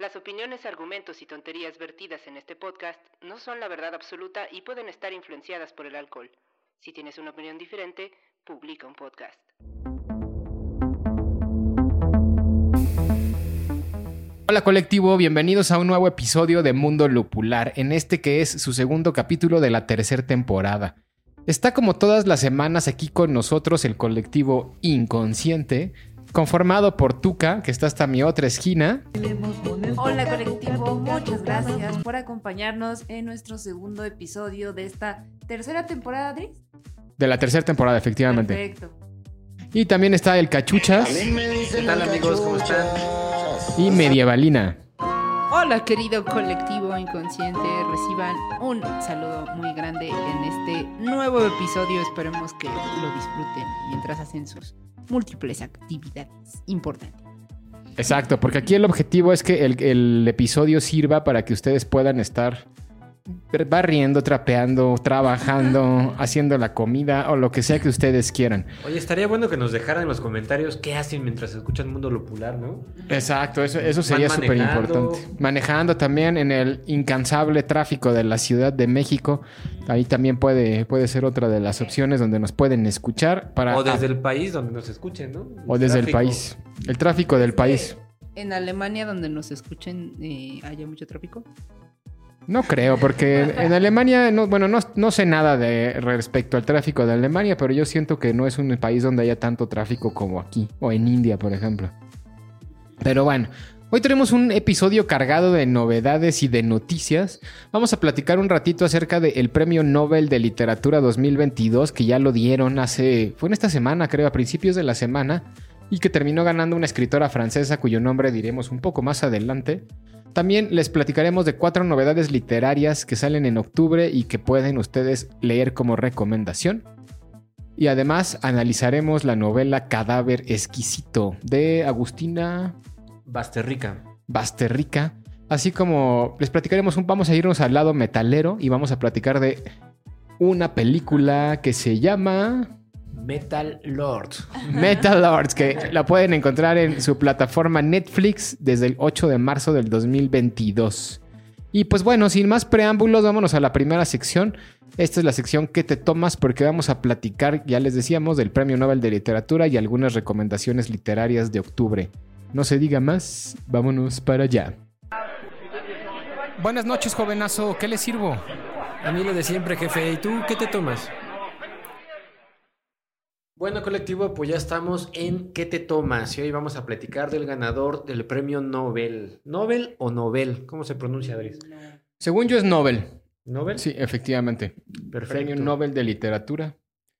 Las opiniones, argumentos y tonterías vertidas en este podcast no son la verdad absoluta y pueden estar influenciadas por el alcohol. Si tienes una opinión diferente, publica un podcast. Hola colectivo, bienvenidos a un nuevo episodio de Mundo Lupular, en este que es su segundo capítulo de la tercera temporada. Está como todas las semanas aquí con nosotros el colectivo Inconsciente, conformado por Tuca, que está hasta mi otra esquina. Hola colectivo, muchas gracias por acompañarnos en nuestro segundo episodio de esta tercera temporada, Adri. De la tercera temporada, efectivamente. Perfecto. Y también está el Cachuchas ¿Qué tal amigos? ¿Cómo están? y Medievalina. Hola querido colectivo inconsciente, reciban un saludo muy grande en este nuevo episodio. Esperemos que lo disfruten mientras hacen sus múltiples actividades importantes. Exacto, porque aquí el objetivo es que el, el episodio sirva para que ustedes puedan estar barriendo, trapeando, trabajando, haciendo la comida o lo que sea que ustedes quieran. Oye, estaría bueno que nos dejaran en los comentarios qué hacen mientras escuchan Mundo Lupular, ¿no? Exacto, eso, eso sería súper importante. Manejando también en el incansable tráfico de la Ciudad de México. Ahí también puede, puede ser otra de las opciones donde nos pueden escuchar. Para, O desde el país donde nos escuchen, ¿no? o desde el país. El tráfico del país. En Alemania, donde nos escuchen, eh, haya mucho tráfico. No creo, porque en Alemania, no, bueno, no, no sé nada de respecto al tráfico de Alemania, pero yo siento que no es un país donde haya tanto tráfico como aquí, o en India, por ejemplo. Pero bueno, hoy tenemos un episodio cargado de novedades y de noticias. Vamos a platicar un ratito acerca del Premio Nobel de Literatura 2022, que ya lo dieron hace, fue en esta semana, creo, a principios de la semana, y que terminó ganando una escritora francesa cuyo nombre diremos un poco más adelante. También les platicaremos de cuatro novedades literarias que salen en octubre y que pueden ustedes leer como recomendación. Y además analizaremos la novela Cadáver Exquisito de Agustina Basterrica. Basterrica. Así como les platicaremos un, vamos a irnos al lado metalero y vamos a platicar de una película que se llama Metal Lord. Metal Lords, que la pueden encontrar en su plataforma Netflix desde el 8 de marzo del 2022. Y pues bueno, sin más preámbulos, vámonos a la primera sección. Esta es la sección que te tomas porque vamos a platicar, ya les decíamos, del Premio Nobel de Literatura y algunas recomendaciones literarias de octubre. No se diga más, vámonos para allá. Buenas noches, jovenazo, ¿qué le sirvo? A mí lo de siempre, jefe. ¿Y tú qué te tomas? Bueno, colectivo, pues ya estamos en ¿Qué te tomas? Y hoy vamos a platicar del ganador del premio Nobel. ¿Nobel o Nobel? ¿Cómo se pronuncia, Adris? Según yo es Nobel. ¿Nobel? Sí, efectivamente. Perfecto. Premio Nobel de Literatura,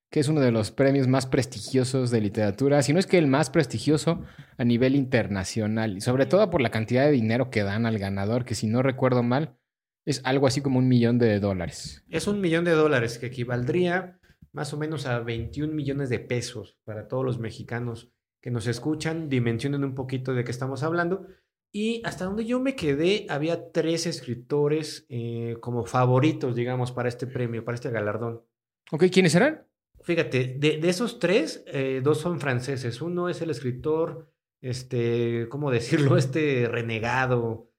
que es uno de los premios más prestigiosos de literatura, si no es que el más prestigioso a nivel internacional, y sobre todo por la cantidad de dinero que dan al ganador, que si no recuerdo mal, es algo así como un millón de dólares. Es un millón de dólares que equivaldría más o menos a 21 millones de pesos para todos los mexicanos que nos escuchan, dimensionen un poquito de qué estamos hablando. Y hasta donde yo me quedé, había tres escritores eh, como favoritos, digamos, para este premio, para este galardón. Ok, ¿quiénes eran? Fíjate, de, de esos tres, eh, dos son franceses. Uno es el escritor, este, ¿cómo decirlo? Este renegado,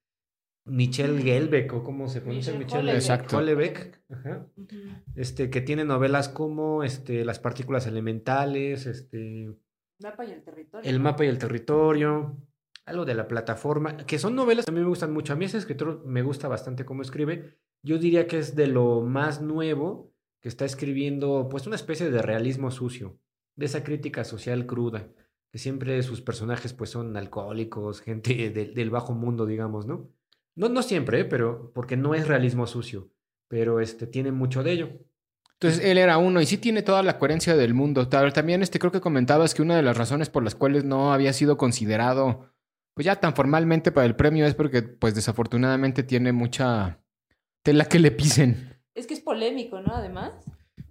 Michel Gelbeck, o cómo se pronuncia Michel Michel Houellebecq. Exacto. Houellebecq, ajá este, que tiene novelas como este, Las partículas elementales, este, Mapa y el territorio. El mapa y el territorio, algo de la plataforma, que son novelas que a mí me gustan mucho. A mí ese escritor me gusta bastante cómo escribe. Yo diría que es de lo más nuevo que está escribiendo, pues una especie de realismo sucio, de esa crítica social cruda, que siempre sus personajes pues son alcohólicos, gente del- del bajo mundo, digamos, ¿no? No, no siempre, ¿eh? pero porque no es realismo sucio, pero este, tiene mucho de ello. Entonces él era uno y sí tiene toda la coherencia del mundo. Tal- También este, creo que comentabas que una de las razones por las cuales no había sido considerado, pues ya tan formalmente para el premio es porque, pues desafortunadamente tiene mucha, Tela que le pisen. Es que es polémico, ¿no? Además.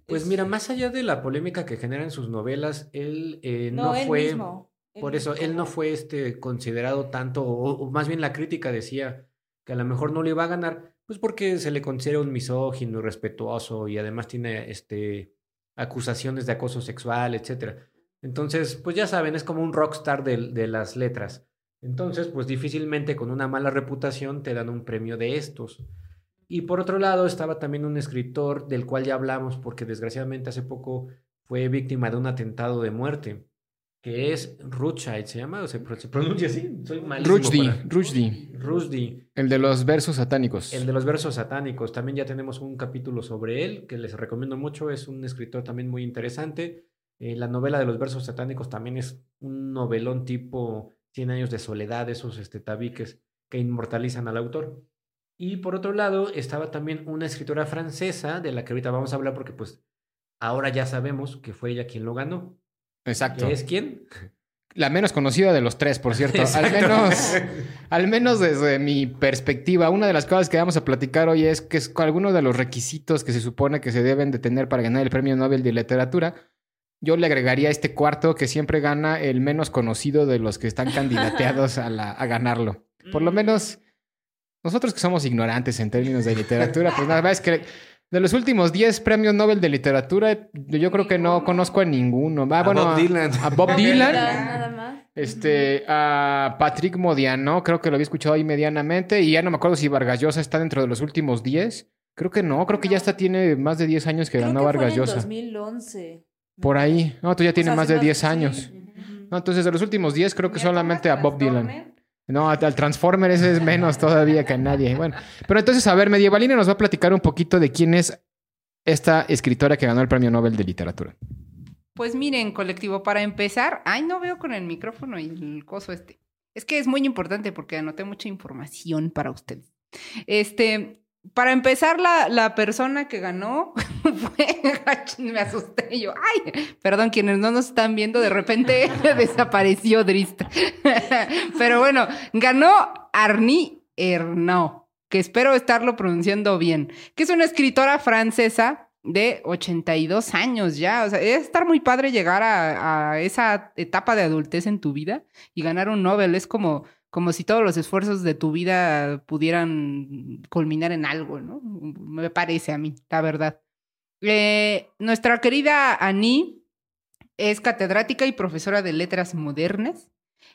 Pues Es- mira, más allá de la polémica que generan sus novelas, él eh, no, no, él fue... mismo. Él Por eso, mismo él no fue este, considerado tanto, o, o más bien la crítica decía que a lo mejor no le iba a ganar, pues porque se le considera un misógino, irrespetuoso y además tiene este, acusaciones de acoso sexual, etc. Entonces, pues ya saben, es como un rockstar de, de las letras. Entonces, pues difícilmente con una mala reputación te dan un premio de estos. Y por otro lado, estaba también un escritor del cual ya hablamos, porque desgraciadamente hace poco fue víctima de un atentado de muerte que es Rothschild, ¿se llama? ¿O se, pro- se pronuncia así? Soy malísimo Rushdie, para- Rushdie. Rushdie, El de los versos satánicos. el de los versos satánicos. También ya tenemos un capítulo sobre él que les recomiendo mucho. Es un escritor también muy interesante. Eh, la novela de los versos satánicos también es un novelón tipo Cien años de soledad, esos este, tabiques que inmortalizan al autor. Y por otro lado, estaba también una escritora francesa de la que ahorita vamos a hablar porque pues ahora ya sabemos que fue ella quien lo ganó. Exacto. ¿Que es quién? La menos conocida de los tres, por cierto. Al menos, al menos desde mi perspectiva, una de las cosas que vamos a platicar hoy es que es algunos de los requisitos que se supone que se deben de tener para ganar el Premio Nobel de Literatura. Yo le agregaría este cuarto que siempre gana el menos conocido de los que están candidateados a, la- a ganarlo. Por lo Mm. menos nosotros que somos ignorantes en términos de literatura, pues nada más es que de los últimos 10 premios Nobel de literatura, yo creo que no conozco a ninguno. Ah, A bueno, Bob Dylan. A Bob Bob Dylan. Nada más. Este, a Patrick Modiano, creo que lo había escuchado ahí medianamente. Y ya no me acuerdo si Vargas Llosa está dentro de los últimos 10. Creo que no, creo que ya está, tiene más de 10 años que Creo ganó que Vargas fue en Llosa. 2011. Por ahí. No, tú ya O tienes sea, más de 10 sí. años. No, entonces de los últimos 10 creo que solamente a Bob Dylan. No, al Transformer ese es menos todavía que nadie. Bueno, pero entonces, a ver, Medievalina nos va a platicar un poquito de quién es esta escritora que ganó el Premio Nobel de Literatura. Pues miren, colectivo, para empezar, ay, no veo con el micrófono y el coso este. Es que es muy importante porque anoté mucha información para ustedes. Este, para empezar, la, la persona que ganó fue. Me asusté yo. Ay, perdón, quienes no nos están viendo, de repente desapareció Drist. Pero bueno, ganó Arnie Ernaux, que espero estarlo pronunciando bien, que es una escritora francesa de 82 años ya. O sea, es estar muy padre llegar a, a esa etapa de adultez en tu vida y ganar un Nobel. Es como, como si todos los esfuerzos de tu vida pudieran culminar en algo, ¿no? Me parece a mí, la verdad. Eh, nuestra querida Annie es catedrática y profesora de letras modernas.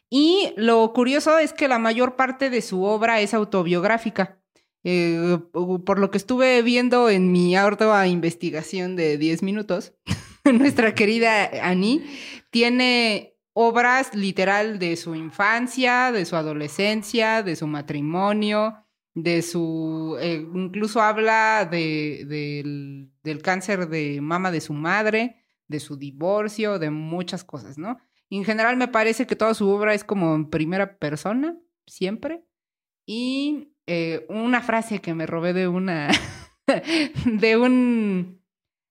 Y lo curioso es que la mayor parte de su obra es autobiográfica. Eh, por lo que estuve viendo en mi ardua investigación de 10 minutos, nuestra querida Annie tiene obras literal de su infancia, de su adolescencia, de su matrimonio, de su... eh, incluso habla de, del, cáncer de mama de su madre, de su divorcio, de muchas cosas, ¿no? En general me parece que toda su obra es como en primera persona, siempre. Y eh, una frase que me robé de una. de un.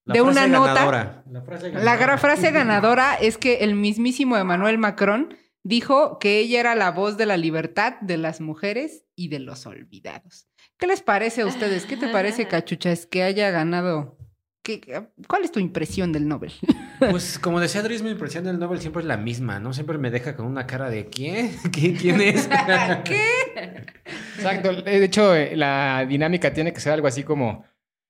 La de una nota. La frase La ganadora. gran frase ganadora es que el mismísimo Emmanuel Macron dijo que ella era la voz de la libertad de las mujeres y de los olvidados. ¿Qué les parece a ustedes? ¿Qué te parece, Cachuchas, que haya ganado? ¿Qué, ¿Cuál es tu impresión del Nobel? Pues como decía Dries, mi impresión del Nobel siempre es la misma, ¿no? Siempre me deja con una cara de ¿quién? ¿Quién, quién es? ¿Qué? Exacto. De hecho, eh, la dinámica tiene que ser algo así como.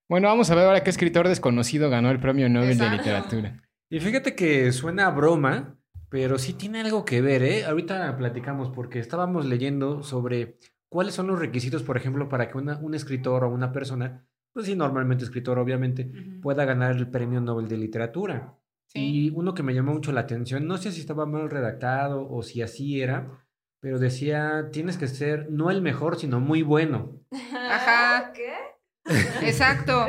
Bueno, vamos a ver ahora qué escritor desconocido ganó el premio Nobel de. Literatura. Y fíjate que suena a broma, pero sí tiene algo que ver, ¿eh? Ahorita platicamos porque estábamos leyendo sobre cuáles son los requisitos, por ejemplo, para que una- un escritor o una persona, pues sí, normalmente escritor, obviamente, pueda ganar el premio Nobel de Literatura. Y uno que me llamó mucho la atención, no sé si estaba mal redactado o si así era, pero decía, tienes que ser no el mejor, sino muy bueno. Ajá. ¿Qué? Exacto.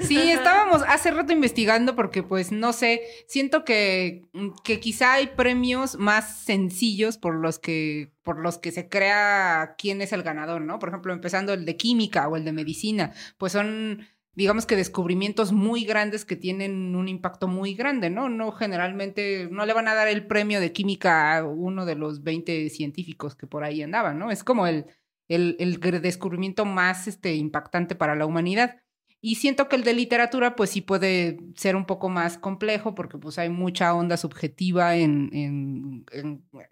Sí, estábamos hace rato investigando porque pues no sé, siento que, que quizá hay premios más sencillos por los que por los que se crea quién es el ganador, ¿no? Por ejemplo, empezando el de química o el de medicina, pues son digamos que descubrimientos muy grandes que tienen un impacto muy grande, ¿no? No generalmente no le van a dar el premio de química a uno de los 20 científicos que por ahí andaban, ¿no? Es como el el, descubrimiento más este, impactante para la humanidad. Y siento que el de literatura, pues sí puede ser un poco más complejo, porque pues hay mucha onda subjetiva en,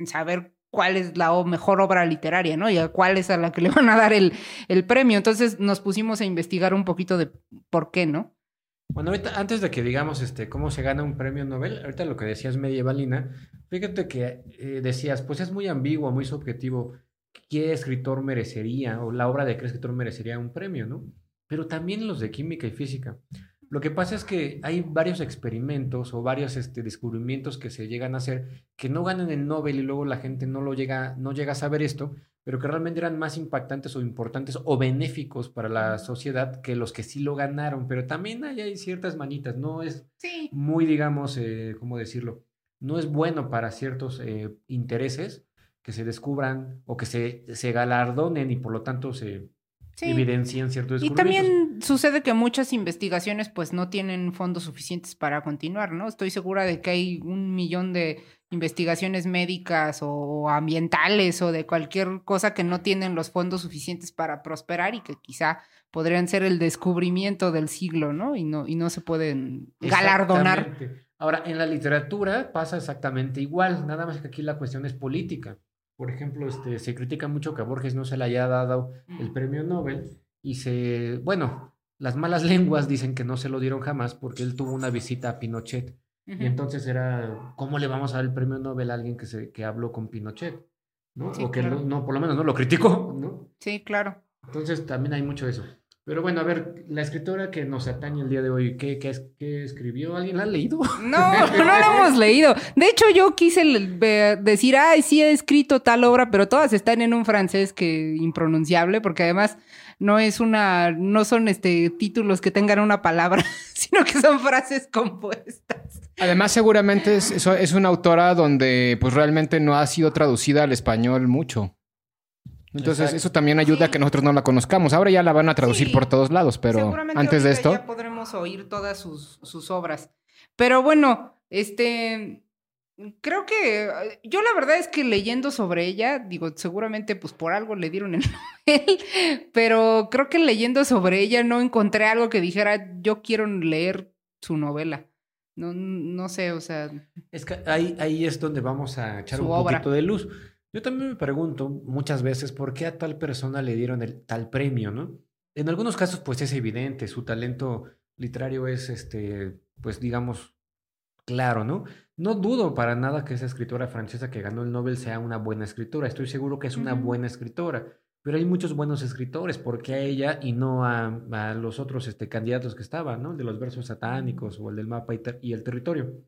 saber cuál es la mejor obra literaria, ¿no? Y cuál es a la que le van a dar el, el premio. Entonces nos pusimos a investigar un poquito de por qué, ¿no? Bueno, ahorita, antes de que digamos este, cómo se gana un premio Nobel, ahorita lo que decías medievalina, fíjate que eh, decías, pues es muy ambiguo, muy subjetivo, qué escritor merecería, o la obra de qué escritor merecería un premio, ¿no? pero también los de química y física. Lo que pasa es que hay varios experimentos o varios este, descubrimientos que se llegan a hacer que no ganan el Nobel y luego la gente no lo llega, no llega a saber esto, pero que realmente eran más impactantes o importantes o benéficos para la sociedad que los que sí lo ganaron. Pero también hay, ciertas manitas, no es muy, digamos, eh, ¿cómo decirlo? No es bueno para ciertos eh, intereses que se descubran o que se, se galardonen y por lo tanto se, evidencian ciertos Y también sucede que muchas investigaciones pues no tienen fondos suficientes para continuar, ¿no? Estoy segura de que hay un millón de investigaciones médicas o ambientales o de cualquier cosa que no tienen los fondos suficientes para prosperar y que quizá podrían ser el descubrimiento del siglo, ¿no? Y no, y no se pueden galardonar. Ahora, en la literatura pasa exactamente igual, nada más que aquí la cuestión es política. Por ejemplo, este, se critica mucho que a Borges no se le haya dado el premio Nobel y se, bueno, las malas lenguas dicen que no se lo dieron jamás porque él tuvo una visita a Pinochet. Y entonces era, ¿cómo le vamos a dar el premio Nobel a alguien que, se, que habló con Pinochet? ¿no? o que no, por lo menos no lo criticó, ¿no? Sí, claro. Entonces también hay mucho de eso. Pero bueno, a ver, la escritora que nos atañe el día de hoy, ¿qué, qué, qué escribió? ¿Alguien la ha leído? No, no la hemos leído. De hecho, yo quise decir, ay, sí he escrito tal obra, pero todas están en un francés que impronunciable, porque además no es una, no son este títulos que tengan una palabra, sino que son frases compuestas. Además, seguramente es, es una autora donde pues realmente no ha sido traducida al español mucho. Entonces, eso también ayuda a que nosotros no la conozcamos. Ahora ya la van a traducir por todos lados, pero antes de esto. Ya podremos oír todas sus, sus obras. Pero bueno, este. Creo que yo la verdad es que leyendo sobre ella, digo, seguramente pues por algo le dieron el Nobel, pero creo que leyendo sobre ella no encontré algo que dijera yo quiero leer su novela. No, no sé, o sea. Es que ahí, ahí es donde vamos a echar un poquito de luz. Yo también me pregunto muchas veces por qué a tal persona le dieron el tal premio, ¿no? En algunos casos, pues es evidente, su talento literario es, este, pues digamos, claro, ¿no? No dudo para nada que esa escritora francesa que ganó el Nobel sea una buena escritora, estoy seguro que es una buena escritora, pero hay muchos buenos escritores, ¿por qué a ella y no a, los otros este, candidatos que estaban, ¿no? El de los versos satánicos o el del mapa y el territorio.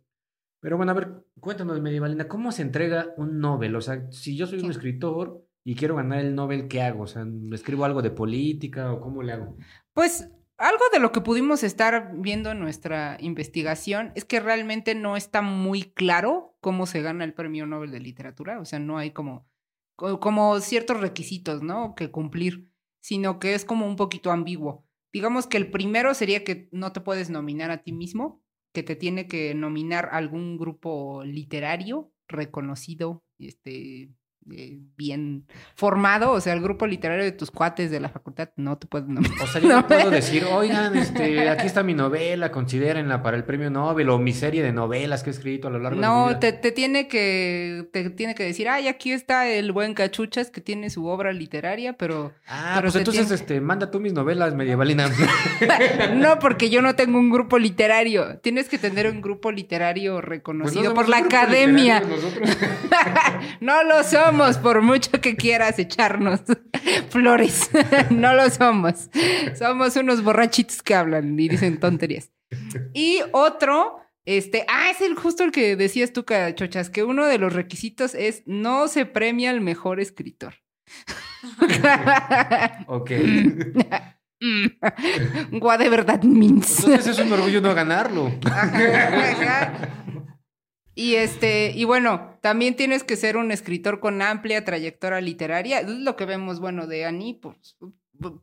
Pero bueno, a ver, cuéntanos, Medievalina, ¿cómo se entrega un Nobel? O sea, si yo soy un escritor y quiero ganar el Nobel, ¿qué hago? O sea, ¿escribo algo de política o cómo le hago? Pues algo de lo que pudimos estar viendo en nuestra investigación es que realmente no está muy claro cómo se gana el premio Nobel de Literatura. O sea, no hay como, como ciertos requisitos, ¿no? Que cumplir, sino que es como un poquito ambiguo. Digamos que el primero sería que no te puedes nominar a ti mismo que te tiene que nominar algún grupo literario reconocido, este, eh, bien formado, o sea, el grupo literario de tus cuates de la facultad no te pueden. O sea, yo no puedo decir, oigan, este, aquí está mi novela, considérenla para el premio Nobel o mi serie de novelas que he escrito a lo largo de mi vida. No, te, te, tiene que, te tiene que decir, ay, aquí está el buen Cachuchas que tiene su obra literaria, pero... Ah, pues entonces, este, manda tú mis novelas, medievalina. no, porque yo no tengo un grupo literario. Tienes que tener un grupo literario pues reconocido por la academia. no lo por mucho que quieras echarnos flores. no lo somos. Somos unos borrachitos que hablan y dicen tonterías. Y otro, este, ah, es el justo el que decías tú, Chochas, que uno de los requisitos es no se premia al mejor escritor. ok. Gua de verdad means. Entonces es un orgullo no ganarlo. Y este, y bueno, también tienes que ser un escritor con amplia trayectoria literaria. Es lo que vemos, bueno, de Annie, pues,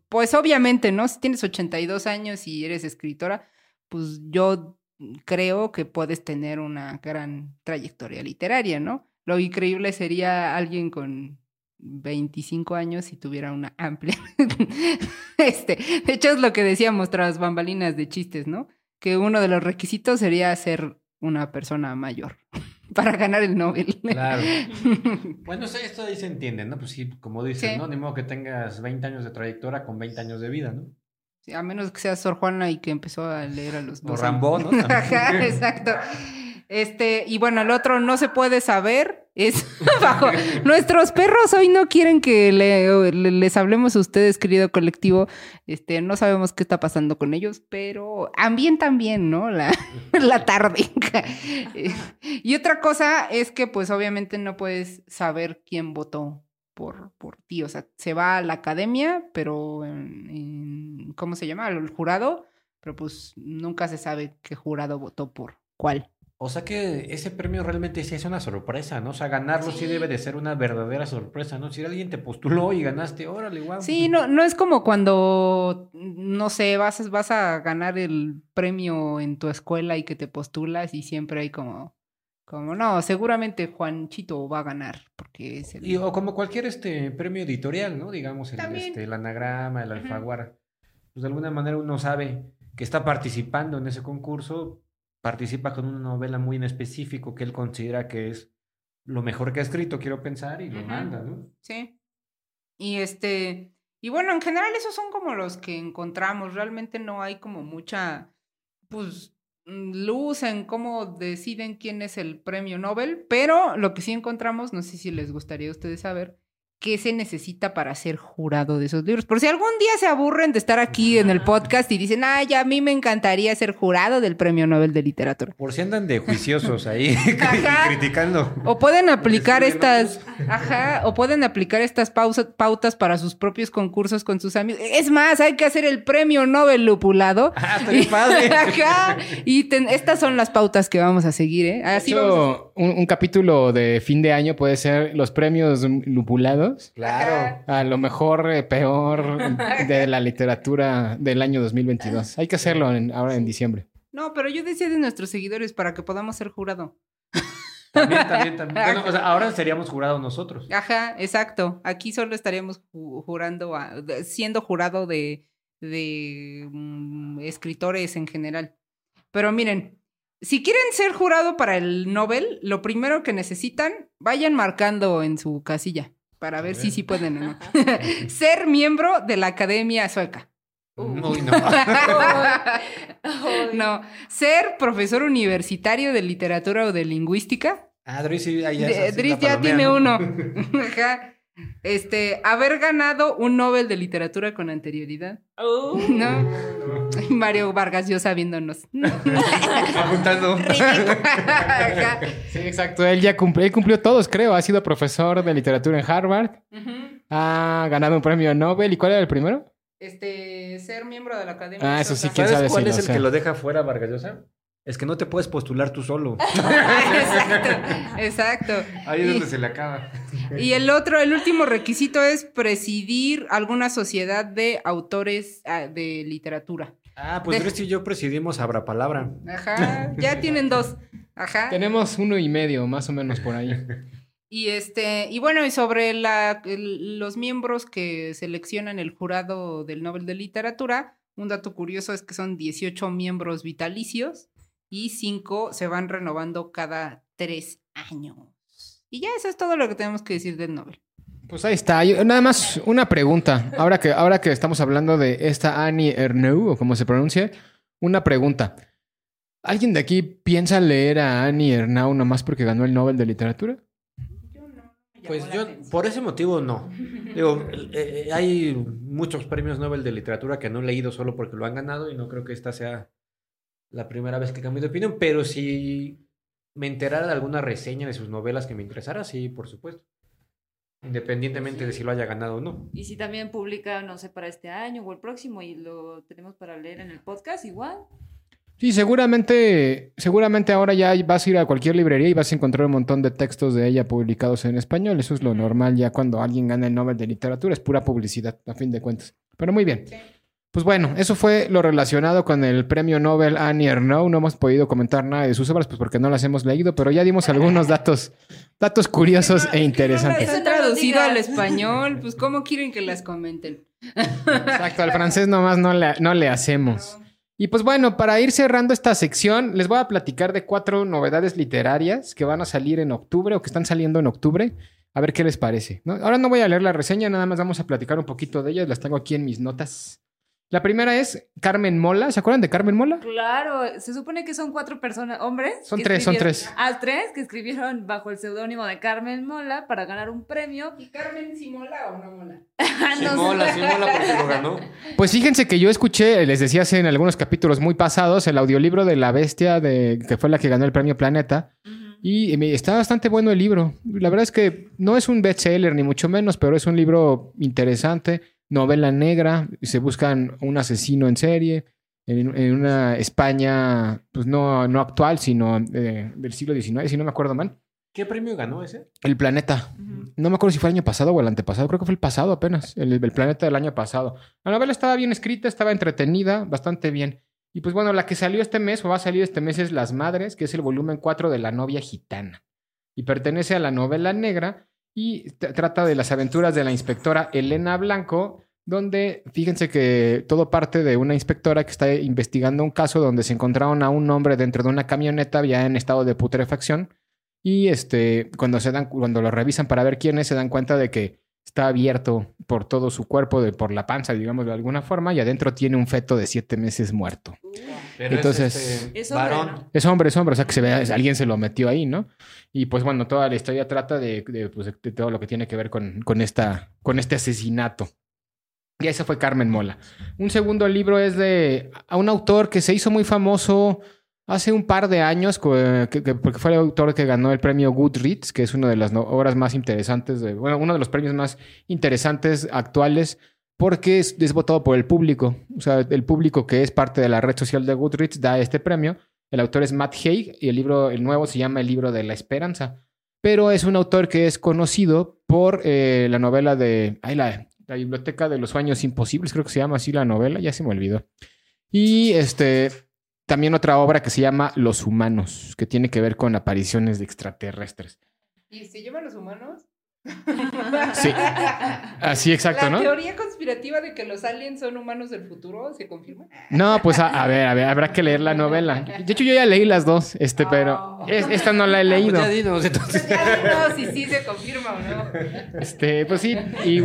pues obviamente, ¿no? Si tienes 82 años y eres escritora, pues yo creo que puedes tener una gran trayectoria literaria, ¿no? Lo increíble sería alguien con 25 años y tuviera una amplia. este, de hecho, es lo que decíamos tras bambalinas de chistes, ¿no? Que uno de los requisitos sería ser una persona mayor para ganar el Nobel. Claro. bueno, esto ahí se entiende, ¿no? Pues sí, como dices, Sí. ¿no? Ni modo que tengas 20 años de trayectoria con 20 años de vida, ¿no? Sí, a menos que sea Sor Juana y que empezó a leer a los O dos Rambo, ¿no? Ajá, exacto. Este, y bueno, el otro no se puede saber. Es bajo. Nuestros perros hoy no quieren que le- le- les hablemos a ustedes, querido colectivo. Este, no sabemos qué está pasando con ellos, pero ambientan bien, ¿no? La, la tarde. y otra cosa es que, pues, obviamente no puedes saber quién votó por, por ti. O sea, se va a la academia, pero ¿cómo se llama? El jurado, pero pues nunca se sabe qué jurado votó por cuál. O sea que ese premio realmente sí es una sorpresa, ¿no? O sea, ganarlo sí, Sí. debe de ser una verdadera sorpresa, ¿no? Si alguien te postuló y ganaste, órale, guau. Sí, no, no es como cuando, no sé, vas, vas a ganar el premio en tu escuela y que te postulas y siempre hay como, como, no, seguramente Juanchito va a ganar porque es el... Y, o como cualquier este premio editorial, ¿no? Digamos, el, También. este, el anagrama, el alfaguara. Pues de alguna manera uno sabe que está participando en ese concurso, participa con una novela muy en específico que él considera que es lo mejor que ha escrito, quiero pensar, y lo manda, ¿no? Sí. Y este, y bueno, en general esos son como los que encontramos. Realmente no hay como mucha, pues, luz en cómo deciden quién es el premio Nobel, pero lo que sí encontramos, no sé si les gustaría a ustedes saber, qué se necesita para ser jurado de esos libros. Por si algún día se aburren de estar aquí en el podcast y dicen, ay, a mí me encantaría ser jurado del premio Nobel de literatura. Por si andan de juiciosos ahí criticando. O pueden aplicar estas, ajá, o pueden aplicar estas pausa- pautas para sus propios concursos con sus amigos. Es más, hay que hacer el premio Nobel lupulado. Ah, bien padre. Ajá. Y ten- estas son las pautas que vamos a seguir, ¿eh? Así De vamos a- hecho, un, un capítulo de fin de año puede ser los premios lupulados Claro. a lo mejor eh, peor de la literatura del año 2022. Hay que hacerlo en- ahora en diciembre. No, pero yo decía de nuestros seguidores para que podamos ser jurado. También, también, también. Bueno, o sea, ahora seríamos jurados nosotros. Ajá, exacto. Aquí solo estaríamos ju- jurando, a- siendo jurado de, de mm, escritores en general. Pero miren, si quieren ser jurado para el Nobel, lo primero que necesitan, vayan marcando en su casilla para ver si sí pueden o no. ser miembro de la Academia Sueca. Uy, no. no, ser profesor universitario de literatura o de lingüística. Ah, Dries, ya, De- se- Dries ya tiene ¿no? uno. Ajá. Este, haber ganado un Nobel de literatura con anterioridad. Oh. ¿No? Mario Vargas Llosa viéndonos. Apuntando. Sí, exacto. Él ya cumplió, él cumplió todos, creo. Ha sido profesor de literatura en Harvard. Ha ganado un premio Nobel. ¿Y cuál era el primero? Este, ser miembro de la Academia. Ah, eso sí, quién ¿Sabes sabe cuál si es el que lo deja fuera, Vargallosa? Es que no te puedes postular tú solo. exacto, exacto. Ahí es Y- donde se le acaba. Y el otro, el último requisito es presidir alguna sociedad de autores ah, de literatura. Ah, pues y yo presidimos Abra Palabra. Ajá, ya tienen dos. Ajá. Tenemos uno y medio, más o menos por ahí. Y este, y bueno, y sobre la, el- los miembros que seleccionan el jurado del Nobel de Literatura, un dato curioso es que son 18 miembros vitalicios y 5 se van renovando cada 3 años. Y ya eso es todo lo que tenemos que decir del Nobel. Pues ahí está. Yo- nada más una pregunta. Ahora que, ahora que estamos hablando de esta Annie Ernaux, o como se pronuncia, una pregunta. ¿Alguien de aquí piensa leer a Annie Ernaux nomás porque ganó el Nobel de Literatura? Pues yo, por ese motivo, no. Digo, eh, eh, hay muchos premios Nobel de literatura que no he leído solo porque lo han ganado y no creo que esta sea la primera vez que cambio de opinión, pero si me enterara de alguna reseña de sus novelas que me interesara, sí, por supuesto. Independientemente de si lo haya ganado o no. Y si también publica, no sé, para este año o el próximo y lo tenemos para leer en el podcast, igual. Sí, seguramente, seguramente ahora ya vas a ir a cualquier librería y vas a encontrar un montón de textos de ella publicados en español. Eso es lo normal ya cuando alguien gana el Nobel de Literatura. Es pura publicidad, a fin de cuentas. Pero muy bien. Pues bueno, eso fue lo relacionado con el premio Nobel Annie Ernaux. No hemos podido comentar nada de sus obras, pues porque no las hemos leído, pero ya dimos algunos datos, datos curiosos no- e interesantes. Eso traducido al español, pues ¿cómo quieren que las comenten? Exacto, al francés nomás no le, no le hacemos. Y pues bueno, para ir cerrando esta sección, les voy a platicar de cuatro novedades literarias que van a salir en octubre o que están saliendo en octubre. A ver qué les parece. ¿no? Ahora no voy a leer la reseña, nada más vamos a platicar un poquito de ellas. Las tengo aquí en mis notas. La primera es Carmen Mola. ¿Se acuerdan de Carmen Mola? Claro, se supone que son cuatro personas, hombres. Son tres, son tres. Ah, tres que escribieron bajo el seudónimo de Carmen Mola para ganar un premio. ¿Y Carmen si mola o no mola? Ah, Sí no mola, sí mola porque lo ganó. Pues fíjense que yo escuché, les decía hace en algunos capítulos muy pasados, el audiolibro de La Bestia, de, que fue la que ganó el premio Planeta. Y me- está bastante bueno el libro. La verdad es que no es un bestseller, ni mucho menos, pero es un libro interesante. Novela negra. Se buscan un asesino en serie. En, en una España, pues no, no actual, sino eh, del siglo XIX, si no me acuerdo mal. ¿Qué premio ganó ese? El planeta. No me acuerdo si fue el año pasado o el antepasado. Creo que fue el pasado apenas. El, el planeta del año pasado. La novela estaba bien escrita, estaba entretenida, bastante bien. Y pues bueno, la que salió este mes o va a salir este mes es Las Madres, que es el volumen 4 de La novia gitana. Y pertenece a la novela negra y trata de las aventuras de la inspectora Elena Blanco, donde fíjense que todo parte de una inspectora que está investigando un caso donde se encontraron a un hombre dentro de una camioneta ya en estado de putrefacción. Y este, cuando se dan, cuando lo revisan para ver quién es, se dan cuenta de que está abierto por todo su cuerpo, de, por la panza, digamos de alguna forma, y adentro tiene un feto de siete meses muerto. Pero Entonces- es, este, Es hombre. Es hombre, es hombre, o sea que se ve, alguien se lo metió ahí, ¿no? Y pues bueno, toda la historia trata de, de, pues, de todo lo que tiene que ver con, con, esta, con este asesinato. Y ese fue Carmen Mola. Un segundo libro es de a un autor que se hizo muy famoso hace un par de años, que- porque fue el autor que ganó el premio Goodreads, que es una de las obras más interesantes, bueno, uno de los premios más interesantes actuales, porque es, es votado por el público. O sea, el público que es parte de la red social de Goodreads da este premio. El autor es Matt Haig y el libro, el nuevo se llama El libro de la esperanza. Pero es un autor que es conocido por eh, la novela de. Ay, la, la Biblioteca de los Sueños Imposibles, creo que se llama así la novela, ya se me olvidó. Y este. También otra obra que se llama Los Humanos, que tiene que ver con apariciones de extraterrestres. ¿Y se llevan los humanos? Sí. Así exacto, La ¿no? teoría conspirativa de que los aliens son humanos del futuro se confirma. No, pues a, a ver, a ver, habrá que leer la novela. De hecho, yo ya leí las dos, este, pero es- esta no la he leído. Pues ya dinos, entonces. Pues ya no, si sí se confirma o no. Este, pues sí. Y,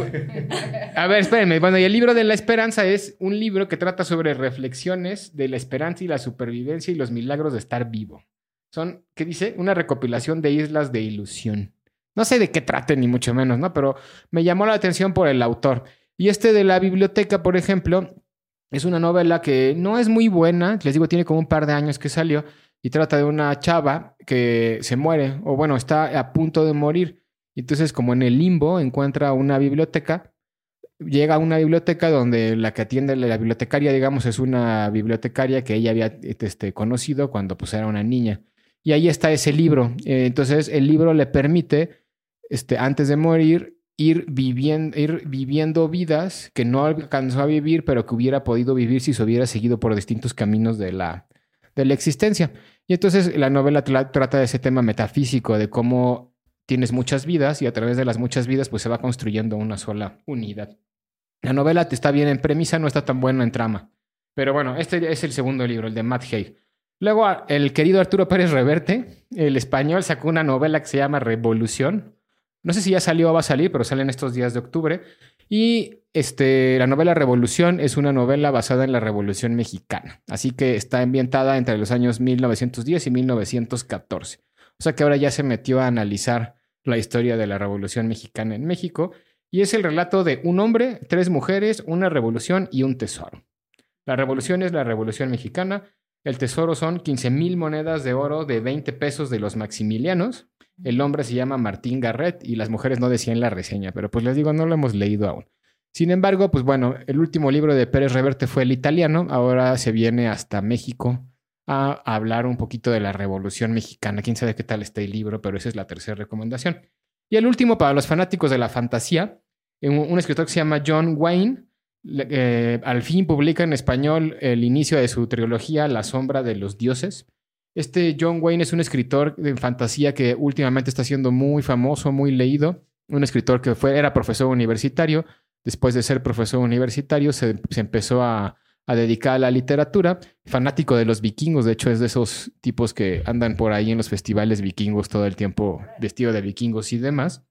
a ver, espérenme. Bueno, y el libro de la esperanza es un libro que trata sobre reflexiones de la esperanza y la supervivencia y los milagros de estar vivo. Son, ¿qué dice? Una recopilación de islas de ilusión. No sé de qué trate, ni mucho menos, ¿no? Pero me llamó la atención por el autor. Y este de la biblioteca, por ejemplo, es una novela que no es muy buena. Les digo, tiene como un par de años que salió. Y trata de una chava que se muere, o bueno, está a punto de morir. Y Entonces, como en el limbo, encuentra una biblioteca. Llega a una biblioteca donde la que atiende la bibliotecaria, digamos, es una bibliotecaria que ella había este, conocido cuando pues era una niña. Y ahí está ese libro. Eh, entonces, el libro le permite, este, antes de morir, ir viviendo, ir viviendo vidas que no alcanzó a vivir, pero que hubiera podido vivir si se hubiera seguido por distintos caminos de la, de la existencia. Y entonces la novela tra- trata de ese tema metafísico, de cómo tienes muchas vidas y a través de las muchas vidas pues se va construyendo una sola unidad. La novela está bien en premisa, no está tan buena en trama. Pero bueno, este es el segundo libro, el de Matt Haig. Luego el querido Arturo Pérez Reverte, el español, sacó una novela que se llama Revolución. No sé si ya salió o va a salir, pero sale en estos días de octubre. Y este, la novela Revolución es una novela basada en la Revolución Mexicana. Así que está ambientada entre los años 1910 y 1914. O sea que ahora ya se metió a analizar la historia de la Revolución Mexicana en México. Y es el relato de un hombre, tres mujeres, una revolución y un tesoro. La revolución es la Revolución Mexicana. El tesoro son 15 mil monedas de oro de 20 pesos de los Maximilianos. El hombre se llama Martín Garret y las mujeres no decían la reseña, pero pues les digo, no lo hemos leído aún. Sin embargo, pues bueno, el último libro de Pérez Reverte fue el italiano, ahora se viene hasta México a hablar un poquito de la Revolución Mexicana. Quién sabe qué tal está el libro, pero esa es la tercera recomendación. Y el último, para los fanáticos de la fantasía, un, escritor que se llama John Wayne, eh, al fin publica en español el inicio de su trilogía La sombra de los dioses. Este John Wayne es un escritor de fantasía que últimamente está siendo muy famoso, muy leído. un escritor que fue, era profesor universitario. Después de ser profesor universitario, se, empezó a, a dedicar a la literatura. Fanático de los vikingos, de hecho, es de esos tipos que andan por ahí en los festivales vikingos todo el tiempo vestido de vikingos y demás.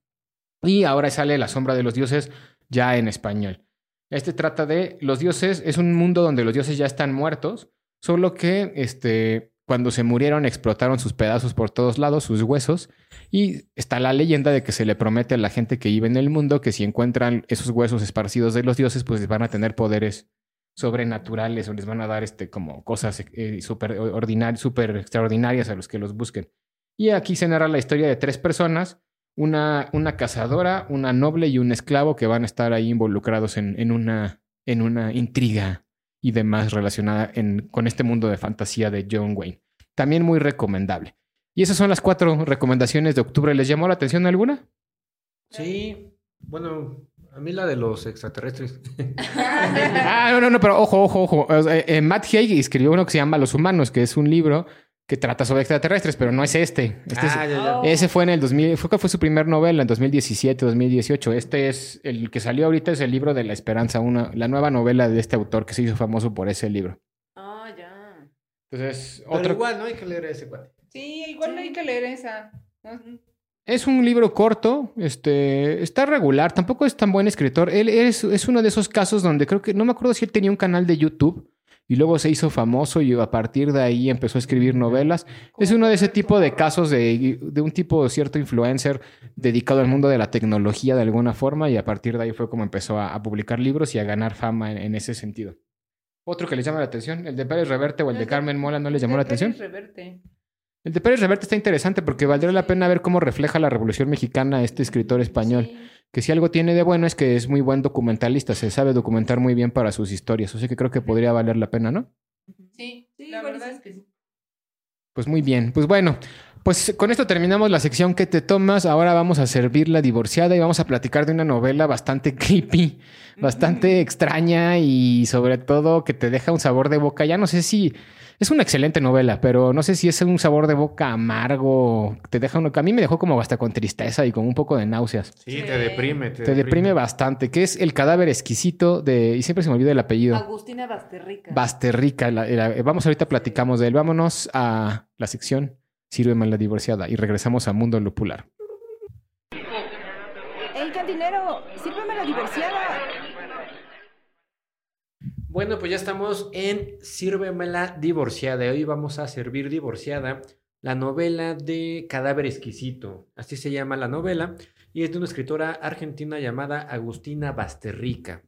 Y ahora sale La sombra de los dioses ya en español. Este trata de los dioses, es un mundo donde los dioses ya están muertos, solo que este, cuando se murieron explotaron sus pedazos por todos lados, sus huesos, y está la leyenda de que se le promete a la gente que vive en el mundo que si encuentran esos huesos esparcidos de los dioses, pues van a tener poderes sobrenaturales o les van a dar este, como cosas eh, súper ordinarias, súper extraordinarias a los que los busquen. Y aquí se narra la historia de tres personas, una, una cazadora, una noble y un esclavo que van a estar ahí involucrados en, en una, en una intriga y demás relacionada con este mundo de fantasía de John Wayne. También muy recomendable. Y esas son las cuatro recomendaciones de octubre. ¿Les llamó la atención alguna? Sí, bueno, a mí la de los extraterrestres. ah, no, no, no, pero ojo, ojo, ojo. Eh, Matt Haig escribió uno que se llama Los Humanos, que es un libro que trata sobre extraterrestres, pero no es este. Este es- ah, ya, ya. Oh. Ese fue en el 2000, fue que fue su primer novela en 2017, 2018. Este es el que salió ahorita es el libro de la esperanza, una, la nueva novela de este autor que se hizo famoso por ese libro. Entonces, Pero otro igual, ¿no? Hay que leer a ese cuate. Sí, igual Sí. hay que leer esa. es un libro corto, este, está regular, tampoco es tan buen escritor. Él es, es uno de esos casos donde creo que, no me acuerdo si él tenía un canal de YouTube y luego se hizo famoso y a partir de ahí empezó a escribir novelas. Es uno de ese tipo de casos de, de un tipo cierto influencer dedicado al mundo de la tecnología de alguna forma y a partir de ahí fue como empezó a, a publicar libros y a ganar fama en, en ese sentido. Otro que les llama la atención, el de Pérez Reverte o el de Carmen Mola, ¿no les llamó la atención? Reverte. El de Pérez Reverte está interesante porque valdría la pena ver cómo refleja la Revolución Mexicana este escritor español. Sí. Que si algo tiene de bueno es que es muy buen documentalista, se sabe documentar muy bien para sus historias. O sea que creo que podría valer la pena, ¿no? Sí, Sí, la verdad es que sí. Pues muy bien. Pues bueno, pues con esto terminamos la sección que te tomas. Ahora vamos a servir la divorciada y vamos a platicar de una novela bastante creepy, bastante extraña y sobre todo que te deja un sabor de boca. Ya no sé si es una excelente novela, pero no sé si es un sabor de boca amargo. Te deja uno, a mí me dejó como hasta con tristeza y con un poco de náuseas. Sí, Sí. te deprime. Te, Te deprime bastante, que es el cadáver exquisito de, y siempre se me olvida el apellido. Agustina Basterrica. Basterrica. la- la- vamos, ahorita platicamos de él. Vámonos a la sección Sírveme la divorciada y regresamos a Mundo Lupular. ¡Ey, cantinero! ¡Sírveme la divorciada! Bueno, pues ya estamos en Sírvemela divorciada. Hoy vamos a servir divorciada la novela de Cadáver Exquisito. Así se llama la novela. Y es de una escritora argentina llamada Agustina Basterrica.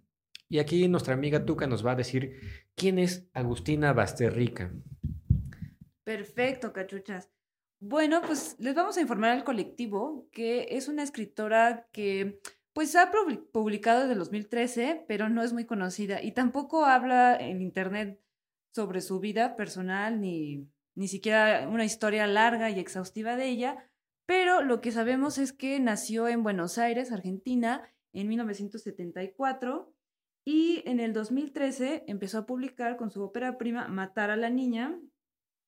Y aquí nuestra amiga Tuca nos va a decir quién es Agustina Basterrica. Perfecto, cachuchas. Bueno, pues les vamos a informar al colectivo que es una escritora que pues ha publi- publicado desde el 2013, pero no es muy conocida y tampoco habla en internet sobre su vida personal ni ni siquiera una historia larga y exhaustiva de ella, pero lo que sabemos es que nació en Buenos Aires, Argentina, en 1974 y en el 2013 empezó a publicar con su ópera prima Matar a la Niña,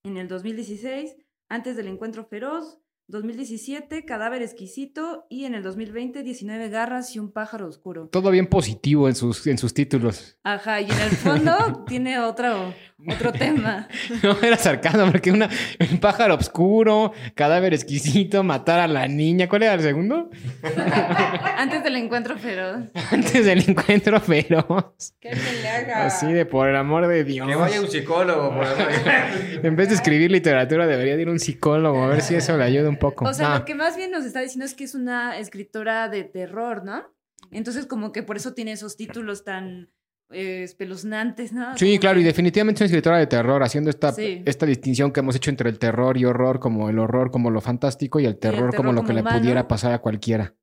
en el 2016, Antes del Encuentro Feroz, 2017, Cadáver Exquisito y en el 2020, 19 Garras y un Pájaro Oscuro. Todo bien positivo en sus, en sus títulos. Ajá, y en el fondo tiene otro, otro tema. No era sarcasmo, porque una, un pájaro oscuro, cadáver exquisito, matar a la niña. ¿Cuál era el segundo? Antes del Encuentro Feroz. Antes del encuentro feroz. ¡Que alguien le haga! Así de por el amor de Dios. Que vaya un psicólogo. por. En vez de escribir literatura, debería de ir un psicólogo a ver si eso le ayuda un poco. O sea, Ah. lo que más bien nos está diciendo es que es una escritora de terror, ¿no? Entonces, como que por eso tiene esos títulos tan eh, espeluznantes, ¿no? Sí, Como claro, y definitivamente es una escritora de terror, haciendo esta, Sí. esta distinción que hemos hecho entre el terror y horror, como el horror como lo fantástico y el terror, como lo que le pudiera pasar a cualquiera.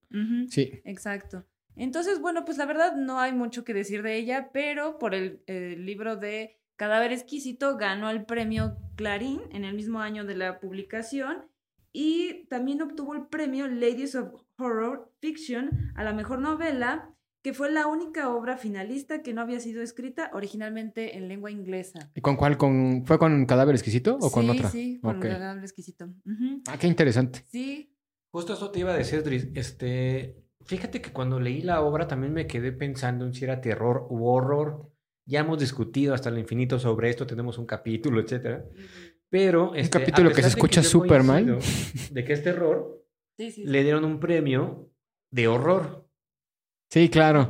Sí. Exacto. Entonces, bueno, pues la verdad no hay mucho que decir de ella, pero por el, el libro de Cadáver Exquisito ganó el premio Clarín en el mismo año de la publicación y también obtuvo el premio Ladies of Horror Fiction a la mejor novela, que fue la única obra finalista que no había sido escrita originalmente en lengua inglesa. ¿Y con cuál? ¿Con, ¿Fue con Cadáver Exquisito o con sí, otra? Sí, con Ok. Cadáver Exquisito. Ah, qué interesante. Sí, Justo eso te iba a decir, Dris. Este, Fíjate que cuando leí la obra también me quedé pensando en si era terror u horror. Ya hemos discutido hasta el infinito sobre esto, tenemos un capítulo, etcétera. Pero este, capítulo a que se escucha súper mal. De que es terror, Sí, sí. le dieron un premio de horror. Sí, claro.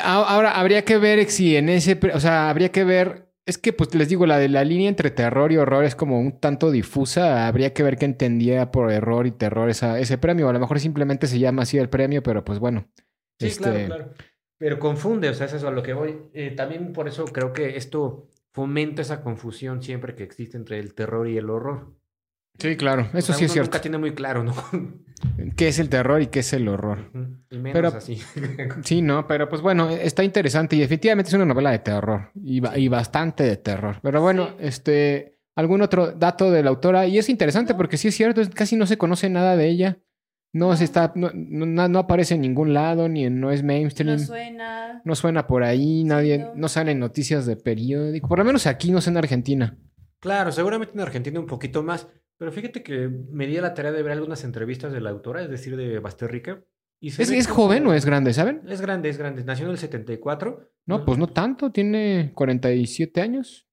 Ahora, habría que ver si en ese, o sea, habría que ver, es que pues les digo, la de la línea entre terror y horror es como un tanto difusa, habría que ver qué entendía por error y terror esa, ese premio, a lo mejor simplemente se llama así el premio, pero pues bueno. Sí, este, claro, claro. Pero confunde, o sea, es eso a lo que voy. Eh, también por eso creo que esto fomenta esa confusión siempre que existe entre el terror y el horror. Sí, claro, O eso sea, sí es cierto. Nunca tiene muy claro, ¿no? ¿Qué es el terror y qué es el horror? Ujú, y menos Pero- así. Sí, no, pero pues bueno, está interesante y definitivamente es una novela de terror y, ba- y bastante de terror. Pero bueno, Sí. este, algún otro dato de la autora y es interesante porque sí es cierto, casi no se conoce nada de ella. No se está, no, no, no aparece en ningún lado, ni en, no es mainstream. No suena. No suena por ahí, nadie, no. no salen noticias de periódico, por lo menos aquí, no sé en Argentina. Claro, seguramente en Argentina un poquito más. Pero fíjate que me di a la tarea de ver algunas entrevistas de la autora, es decir, de Basterrica. Y ¿Es, joven o es grande, saben? Es grande, es grande. Nació en el 74. No, pues no tanto, tiene 47 años.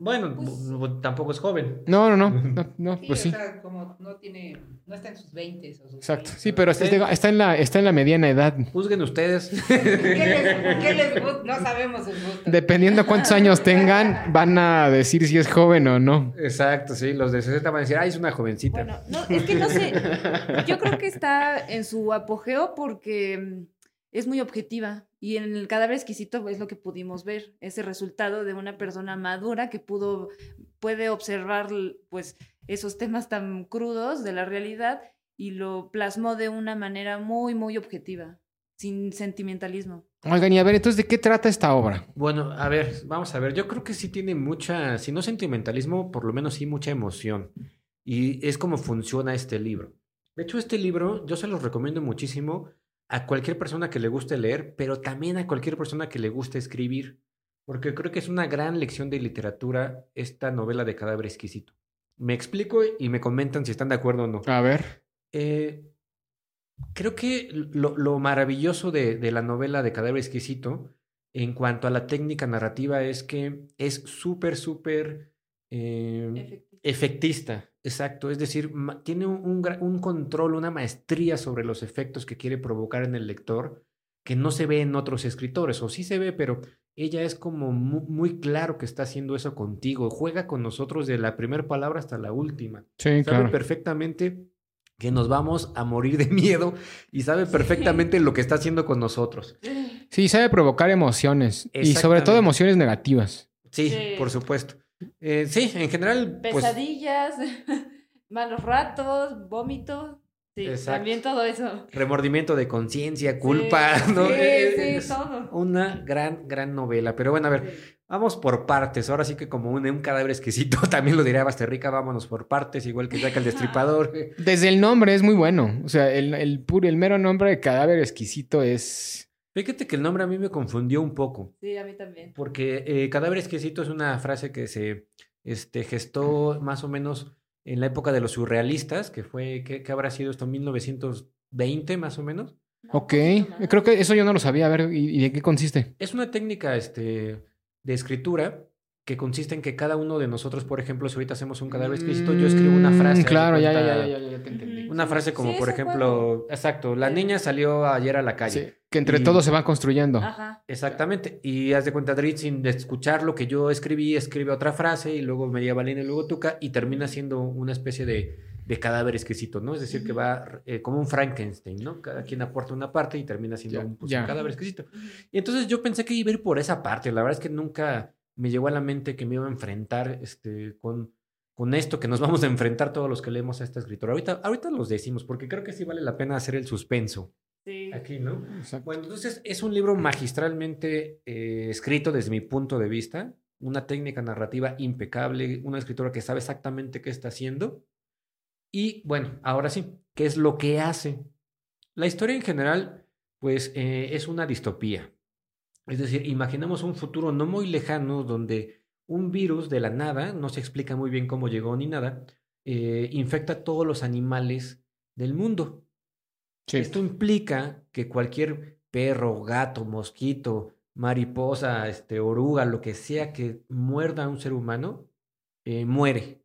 Bueno, Pues- tampoco es joven. No, no, no, no, no, pues sí. o sea, como no tiene, no está en sus 20 o sus Exacto, 30. sí, pero está, Sí. está en la, está en la mediana edad. Juzguen ustedes. ¿Qué les, qué les gusta? No sabemos sus gustos. Dependiendo cuántos años tengan, van a decir si es joven o no. Exacto, sí. Los de 60 van a decir, ay, es una jovencita. Bueno, no, es que no sé. Yo creo que está en su apogeo porque mm, es muy objetiva. Y en el cadáver exquisito es lo que pudimos ver, ese resultado de una persona madura que pudo, puede observar pues esos temas tan crudos de la realidad y lo plasmó de una manera muy, muy objetiva, sin sentimentalismo. Oigan, y a ver, entonces, ¿de qué trata esta obra? Bueno, a ver, vamos a ver. Yo creo que sí tiene mucha, si no sentimentalismo, por lo menos sí mucha emoción. Y es como funciona este libro. De hecho, este libro yo se los recomiendo muchísimo a cualquier persona que le guste leer, pero también a cualquier persona que le guste escribir. Porque creo que es una gran lección de literatura esta novela de Cadáver Exquisito. Me explico y me comentan si están de acuerdo o no. A ver. Eh, creo que lo, lo maravilloso de, de la novela de Cadáver Exquisito en cuanto a la técnica narrativa es que es súper, súper eh, Efectivo. Efectista. Exacto. Es decir, tiene un, un control, una maestría sobre los efectos que quiere provocar en el lector que no se ve en otros escritores, o sí se ve, pero ella es como mu- muy, claro que está haciendo eso contigo. Juega con nosotros de la primera palabra hasta la última Sí, sabe claro. perfectamente que nos vamos a morir de miedo y sabe perfectamente lo que está haciendo con nosotros. Sí, sabe provocar emociones. Y sobre todo emociones negativas. Sí, Sí. por supuesto. Eh, sí, en general, pues Pesadillas, malos ratos, vómito. Sí, Exacto. también todo eso. remordimiento de conciencia, culpa, Sí, ¿no? Sí, Eh, sí, es todo. Una gran, gran novela. Pero bueno, a ver, vamos por partes. Ahora sí que como un, un cadáver exquisito, también lo diría Basterrica, vámonos por partes, igual que Jack el Destripador. Desde el nombre es muy bueno. O sea, el, el, puro, el mero nombre de cadáver exquisito es. Fíjate que el nombre a mí me confundió un poco. Sí, a mí también. Porque eh, cadáver exquisito es una frase que se este, gestó más o menos en la época de los surrealistas, que fue, ¿qué, qué habrá sido esto? 1920 más o menos. Ok. Creo que eso yo no lo sabía. A ver, ¿y, y de qué consiste? Es una técnica este, de escritura que consiste en que cada uno de nosotros, por ejemplo, si ahorita hacemos un cadáver exquisito, yo escribo una Mm, frase. Claro, ya, ya, ya, ya, ya te entendí. Una frase como, Sí, por ejemplo, exacto, la Sí. niña salió ayer a la calle. Sí, que entre Y- todos se van construyendo. Ajá. Exactamente. Y haz de cuenta, Drit, sin escuchar lo que yo escribí, escribe otra frase y luego María Valena y luego Tuca y termina siendo una especie de, de cadáver exquisito, ¿no? Es decir, que va eh, como un Frankenstein, ¿no? Cada quien aporta una parte y termina siendo Ya, un, pues, ya. un cadáver exquisito. Y entonces yo pensé que iba a ir por esa parte. La verdad es que nunca me llegó a la mente que me iba a enfrentar este, con, con esto, que nos vamos a enfrentar todos los que leemos a esta escritora. Ahorita, ahorita los decimos, porque creo que sí vale la pena hacer el suspenso Sí. aquí, ¿no? Exacto. Bueno, entonces es un libro magistralmente eh, escrito desde mi punto de vista, una técnica narrativa impecable, una escritora que sabe exactamente qué está haciendo. Y bueno, ahora sí, ¿qué es lo que hace? La historia en general, pues eh, es una distopía. Es decir, imaginamos un futuro no muy lejano donde un virus de la nada, no se explica muy bien cómo llegó ni nada, eh, infecta a todos los animales del mundo. Sí. Esto implica que cualquier perro, gato, mosquito, mariposa, este, oruga, lo que sea que muerda a un ser humano, eh, muere.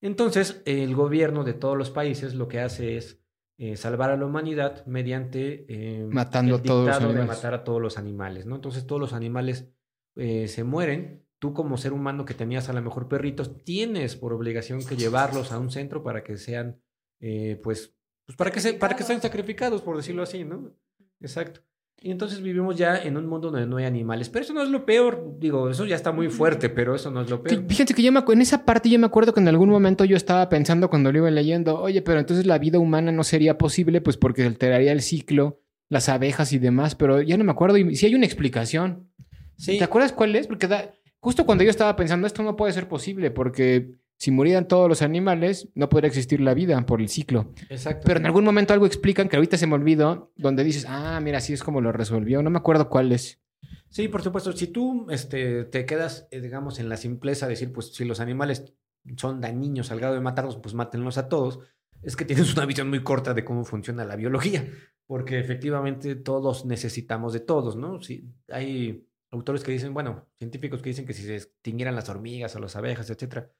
Entonces, el gobierno de todos los países lo que hace es eh, salvar a la humanidad mediante eh, Matando el a todos los dictado de animales. matar a todos los animales, ¿no? Entonces todos los animales eh, se mueren. Tú como ser humano que tenías a lo mejor perritos, tienes por obligación que llevarlos a un centro para que sean, eh, pues, pues para que se, para que sean sacrificados, por decirlo así, ¿no? Exacto. Y entonces vivimos ya en un mundo donde no hay animales. Pero eso no es lo peor. Digo, eso ya está muy fuerte, pero eso no es lo peor. Fíjense que yo me en esa parte yo me acuerdo que en algún momento yo estaba pensando cuando lo iba leyendo, oye, pero entonces la vida humana no sería posible, pues porque alteraría el ciclo, las abejas y demás, pero ya no me acuerdo. Y si hay una explicación. Sí, ¿Te acuerdas cuál es? Porque da- justo cuando yo estaba pensando, esto no puede ser posible, porque si murieran todos los animales, no podría existir la vida por el ciclo. exacto. Pero en algún momento algo explican que ahorita se me olvidó, donde dices, ah, mira, así es como lo resolvió. No me acuerdo cuál es. Sí, por supuesto. Si tú este, te quedas, eh, digamos, en la simpleza de decir, pues si los animales son dañinos al grado de matarlos, pues mátenlos a todos, es que tienes una visión muy corta de cómo funciona la biología, porque efectivamente todos necesitamos de todos, ¿no? Si hay autores que dicen, bueno, científicos que dicen que si se extinguieran las hormigas o las abejas, etcétera,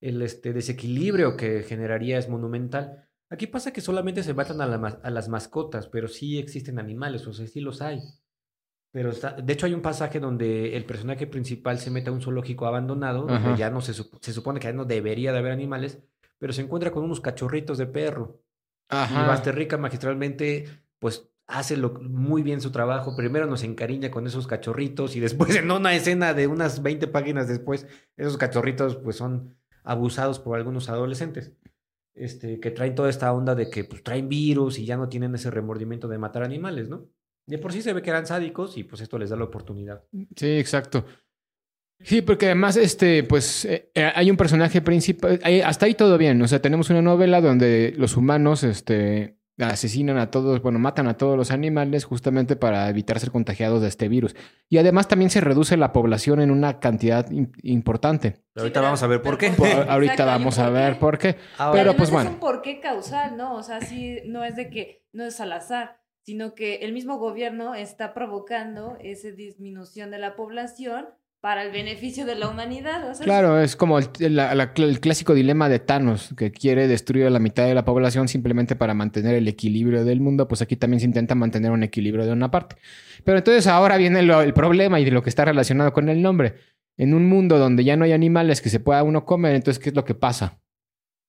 el este, desequilibrio que generaría es monumental. Aquí pasa que solamente se matan a, la ma- a las mascotas, pero sí existen animales, o sea, sí los hay. Pero está, de hecho hay un pasaje donde el personaje principal se mete a un zoológico abandonado, donde Ajá. ya no se, se supone que ya no debería de haber animales, pero se encuentra con unos cachorritos de perro. Y Basterrica magistralmente, pues hace lo- muy bien su trabajo. Primero nos encariña con esos cachorritos y después en una escena de unas 20 páginas después, esos cachorritos pues son abusados por algunos adolescentes. Este, que traen toda esta onda de que pues traen virus y ya no tienen ese remordimiento de matar animales, ¿no? De por sí se ve que eran sádicos y pues esto les da la oportunidad. Sí, exacto. Sí, porque además, este, pues, eh, eh, hay un personaje principal. hasta ahí todo bien. O sea, tenemos una novela donde los humanos, este, asesinan a todos, bueno, matan a todos los animales justamente para evitar ser contagiados de este virus. Y además también se reduce la población en una cantidad im- importante. Pero ahorita vamos a ver por qué. Ahorita Exacto, vamos a ver por qué. Ahora, Pero, Además pues, es bueno. un porqué causal, ¿no? O sea, sí, no es de que no es al azar, sino que el mismo gobierno está provocando esa disminución de la población para el beneficio de la humanidad. Claro, es como el, la- la- el clásico dilema de Thanos, que quiere destruir a la mitad de la población simplemente para mantener el equilibrio del mundo, pues aquí también se intenta mantener un equilibrio de una parte. Pero entonces ahora viene lo- el problema y de lo que está relacionado con el nombre. En un mundo donde ya no hay animales que se pueda uno comer, entonces, ¿qué es lo que pasa?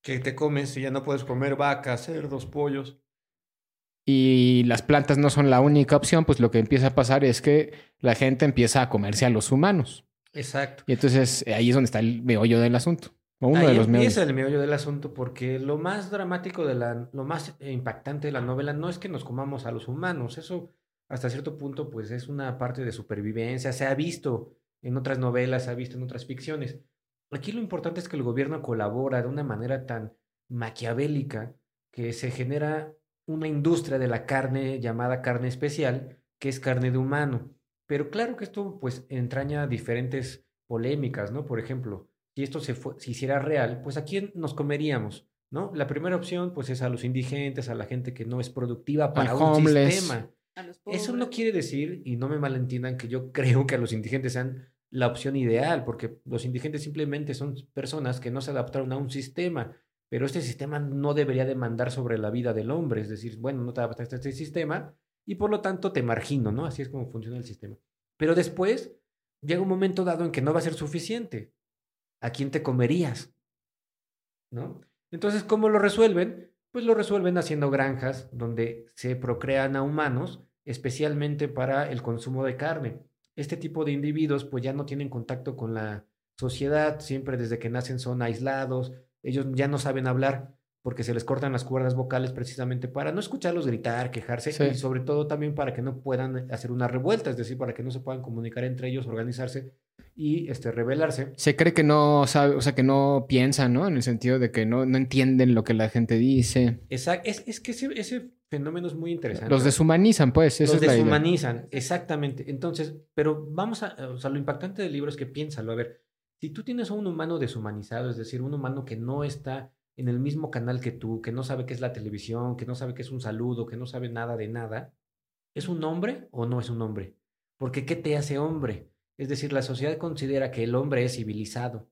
que te comes si ya no puedes comer vacas, cerdos, pollos. Y las plantas no son la única opción, pues lo que empieza a pasar es que la gente empieza a comerse a los humanos. Exacto. Y entonces eh, ahí es donde está el meollo del asunto. O uno Ahí de los empieza meollos. el meollo del asunto porque lo más dramático de la, lo más eh, impactante de la novela no es que nos comamos a los humanos, eso hasta cierto punto pues es una parte de supervivencia, se ha visto en otras novelas, se ha visto en otras ficciones. Aquí lo importante es que el gobierno colabora de una manera tan maquiavélica que se genera una industria de la carne llamada carne especial, que es carne de humano. Pero claro que esto pues entraña diferentes polémicas, ¿no? Por ejemplo, si esto se, se hiciera real, pues a quién nos comeríamos, ¿no? La primera opción pues es a los indigentes, a la gente que no es productiva para un homeless. sistema. Eso no quiere decir, y no me malentiendan, que yo creo que a los indigentes sean la opción ideal, porque los indigentes simplemente son personas que no se adaptaron a un sistema, pero este sistema no debería demandar sobre la vida del hombre, es decir, bueno, no te adaptaste a este sistema y por lo tanto te margino, ¿no? Así es como funciona el sistema. Pero después llega un momento dado en que no va a ser suficiente. ¿A quién te comerías? ¿No? Entonces, ¿cómo lo resuelven? Pues lo resuelven haciendo granjas donde se procrean a humanos, especialmente para el consumo de carne. Este tipo de individuos pues ya no tienen contacto con la sociedad, siempre desde que nacen son aislados, ellos ya no saben hablar porque se les cortan las cuerdas vocales precisamente para no escucharlos gritar, quejarse Sí. y sobre todo también para que no puedan hacer una revuelta, es decir, para que no se puedan comunicar entre ellos, organizarse y este, rebelarse. Se cree que no sabe, o sea, que no piensan, ¿no? En el sentido de que no, no entienden lo que la gente dice. Exacto. Es, es que ese, ese fenómeno es muy interesante. Los deshumanizan, pues. Los es deshumanizan, exactamente. Entonces, pero vamos a, o sea, lo impactante del libro es que piénsalo, a ver, si tú tienes a un humano deshumanizado, es decir, un humano que no está en el mismo canal que tú, que no sabe qué es la televisión, que no sabe qué es un saludo, que no sabe nada de nada, ¿es un hombre o no es un hombre? Porque ¿qué te hace hombre? Es decir, la sociedad considera que el hombre es civilizado.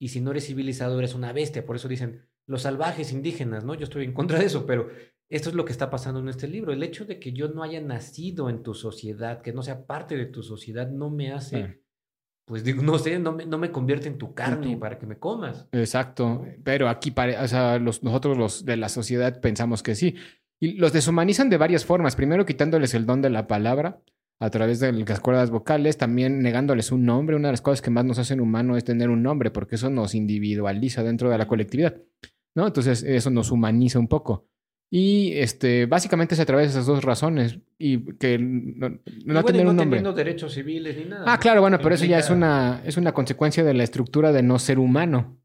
Y si no eres civilizado, eres una bestia. Por eso dicen los salvajes indígenas, ¿no? Yo estoy en contra de eso, pero esto es lo que está pasando en este libro. El hecho de que yo no haya nacido en tu sociedad, que no sea parte de tu sociedad, no me hace pues digo, no sé, no me, no me convierte en tu carne para que me comas. Exacto, pero aquí, o sea, los, nosotros los de la sociedad pensamos que sí. Y los deshumanizan de varias formas. Primero quitándoles el don de la palabra a través de las cuerdas vocales, también negándoles un nombre. Una de las cosas que más nos hacen humanos es tener un nombre, porque eso nos individualiza dentro de la colectividad. ¿no? Entonces, eso nos humaniza un poco. Y este, básicamente es a través de esas dos razones. Y que no, no tener un nombre. derechos civiles ni nada. Ah, claro, bueno, pero eso ya es una, es una consecuencia de la estructura de no ser humano.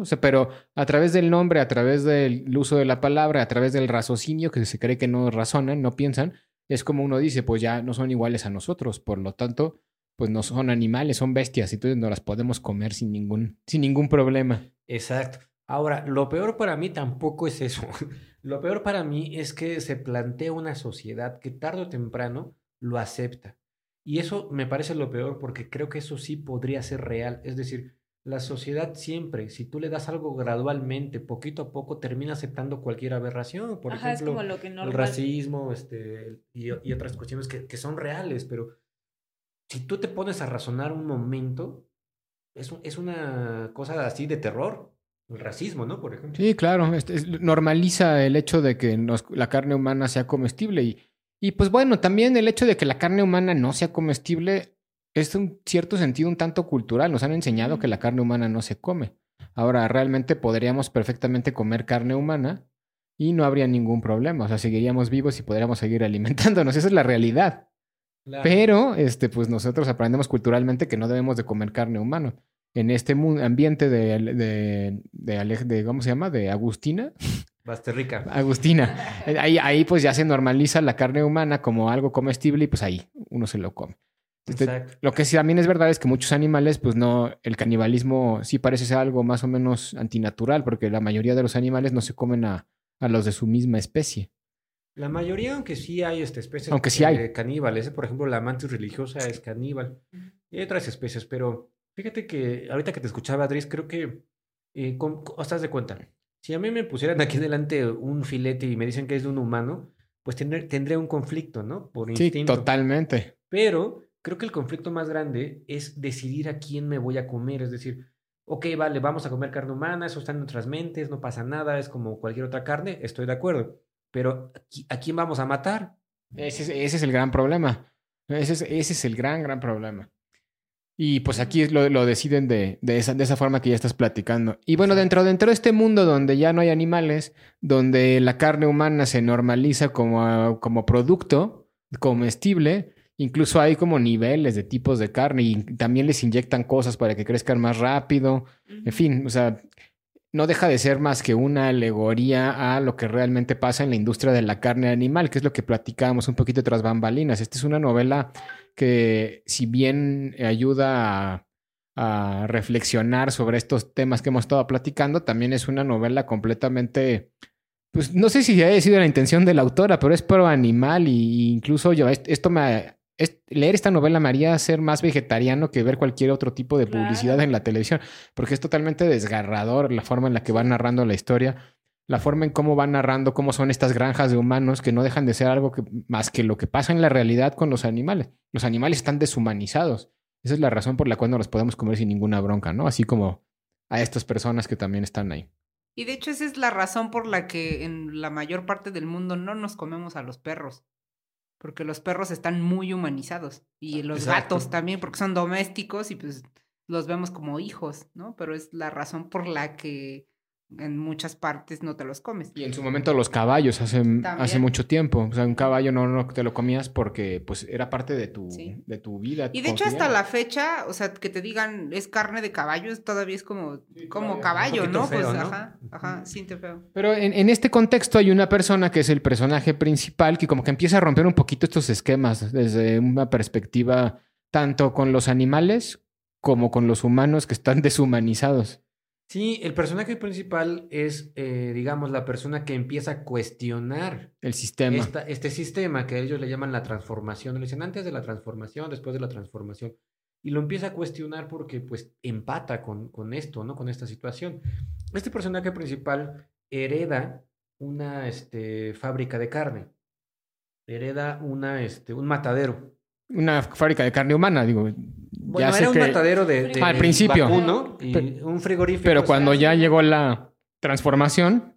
O sea, pero a través del nombre, a través del uso de la palabra, a través del raciocinio, que se cree que no razonan, no piensan, es como uno dice, pues ya no son iguales a nosotros. Por lo tanto, pues no son animales, son bestias, y entonces no las podemos comer sin ningún, sin ningún problema. Exacto. Ahora, lo peor para mí tampoco es eso. Lo peor para mí es que se plantea una sociedad que tarde o temprano lo acepta. Y eso me parece lo peor porque creo que eso sí podría ser real. Es decir, la sociedad siempre, si tú le das algo gradualmente, poquito a poco, termina aceptando cualquier aberración. Por ejemplo, el racismo este, y, otras cuestiones que, que, son reales. Pero si tú te pones a razonar un momento, es, es una cosa así de terror el racismo, ¿no? Por ejemplo. Sí, claro, este, normaliza el hecho de que la carne humana sea comestible y, y pues bueno, también el hecho de que la carne humana no sea comestible es un cierto sentido un tanto cultural. Nos han enseñado que la carne humana no se come. Ahora, realmente podríamos perfectamente comer carne humana y no habría ningún problema. O sea, seguiríamos vivos y podríamos seguir alimentándonos. Esa es la realidad. Pero, este, pues nosotros aprendemos culturalmente que no debemos de comer carne humana en este ambiente de, de, de, ¿cómo se llama? De Agustina. Basterrica. Agustina. Ahí, ahí pues ya se normaliza la carne humana como algo comestible y pues ahí uno se lo come. Este, lo que sí también es verdad es que muchos animales, pues no, el canibalismo sí parece ser algo más o menos antinatural, porque la mayoría de los animales no se comen a, a los de su misma especie. La mayoría, aunque sí hay este, especies aunque sí hay. caníbales, por ejemplo, la mantis religiosa es caníbal. Y hay otras especies, pero Fíjate que ahorita que te escuchaba, Adris, creo que, eh, con, estás de cuenta, si a mí me pusieran aquí delante un filete y me dicen que es de un humano, pues tendré, tendré un conflicto, ¿no? Por instinto. Sí, totalmente. Pero creo que el conflicto más grande es decidir a quién me voy a comer, es decir, ok, vale, vamos a comer carne humana, eso está en nuestras mentes, no pasa nada, es como cualquier otra carne, estoy de acuerdo. Pero ¿a quién vamos a matar? Ese es, ese es el gran problema. Ese es, ese es el gran, gran problema. Y pues aquí lo, lo deciden de, de, esa, de esa forma que ya estás platicando. Y bueno, dentro, dentro de este mundo donde ya no hay animales, donde la carne humana se normaliza como, como producto comestible, incluso hay como niveles de tipos de carne y también les inyectan cosas para que crezcan más rápido. En fin, o sea, no deja de ser más que una alegoría a lo que realmente pasa en la industria de la carne animal, que es lo que platicábamos un poquito tras bambalinas. Esta es una novela que si bien ayuda a, reflexionar sobre estos temas que hemos estado platicando, también es una novela completamente, pues no sé si haya sido la intención de la autora, pero es pro animal y incluso yo, esto me... leer esta novela me haría ser más vegetariano que ver cualquier otro tipo de publicidad en la televisión, porque es totalmente desgarrador la forma en la que va narrando la historia la forma en cómo van narrando cómo son estas granjas de humanos que no dejan de ser algo que, más que lo que pasa en la realidad con los animales. Los animales están deshumanizados. Esa es la razón por la cual no los podemos comer sin ninguna bronca, ¿no? Así como a estas personas que también están ahí. Y de hecho esa es la razón por la que en la mayor parte del mundo no nos comemos a los perros. Porque los perros están muy humanizados. Y los gatos también, porque son domésticos y pues los vemos como hijos, ¿no? Pero es la razón por la que en muchas partes no te los comes. Y en su momento los caballos hace, hace mucho tiempo. O sea, un caballo no, no, te lo comías porque pues era parte de tu, de tu vida. Y de hecho hasta la fecha, o sea, que te digan es carne de caballo, todavía es como, como caballo, ¿no? pues ajá, ajá, te feo. Pero en, en, este contexto hay una persona que es el personaje principal que como que empieza a romper un poquito estos esquemas desde una perspectiva tanto con los animales como con los humanos que están deshumanizados. Sí, el personaje principal es, eh, digamos, la persona que empieza a cuestionar El sistema. esta- este sistema que ellos le llaman la transformación. Le dicen antes de la transformación, después de la transformación. Y lo empieza a cuestionar porque, pues, empata con, con esto, ¿no? Con esta situación. Este personaje principal hereda una este, fábrica de carne. Hereda una, este, un matadero. Una fábrica de carne humana, digo. Bueno, ya sé era un que- matadero de, de- Al principio. vacuno y un frigorífico. Pero cuando ya llegó la transformación,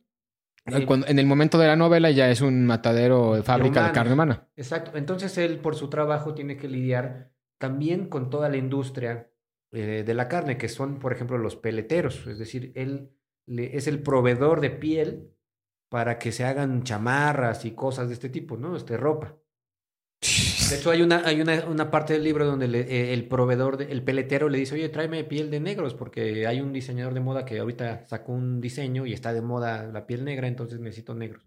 Sí. cuando- en el momento de la novela ya es un matadero de fábrica de carne humana. Exacto. Entonces él, por su trabajo, tiene que lidiar también con toda la industria eh, de la carne, que son, por ejemplo, los peleteros. Es decir, él le- es el proveedor de piel para que se hagan chamarras y cosas de este tipo, ¿no? Este, ropa. De hecho, hay una, hay una, una parte del libro donde le- eh, el proveedor, de- el peletero le dice, oye, tráeme piel de negros, porque hay un diseñador de moda que ahorita sacó un diseño y está de moda la piel negra, entonces necesito negros.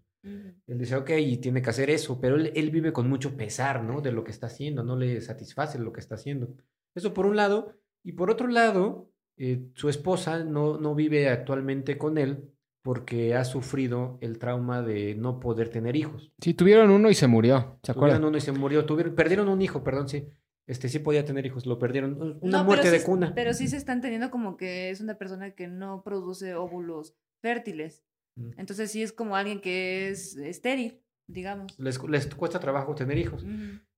Él dice, ok, y tiene que hacer eso, pero él, él vive con mucho pesar, ¿no? De lo que está haciendo, no le satisface lo que está haciendo. Eso por un lado. Y por otro lado, eh, su esposa no, no vive actualmente con él porque ha sufrido el trauma de no poder tener hijos. Sí, tuvieron uno y se murió. ¿Se Tuvieron acuerdan? uno y se murió. Tuvieron, perdieron un hijo, perdón, sí. Este sí podía tener hijos, lo perdieron. Una No, muerte de sí- cuna. Pero sí se están teniendo como que es una persona que no produce óvulos fértiles. Mm. Entonces sí es como alguien que es estéril, digamos. Les, les cuesta trabajo tener hijos.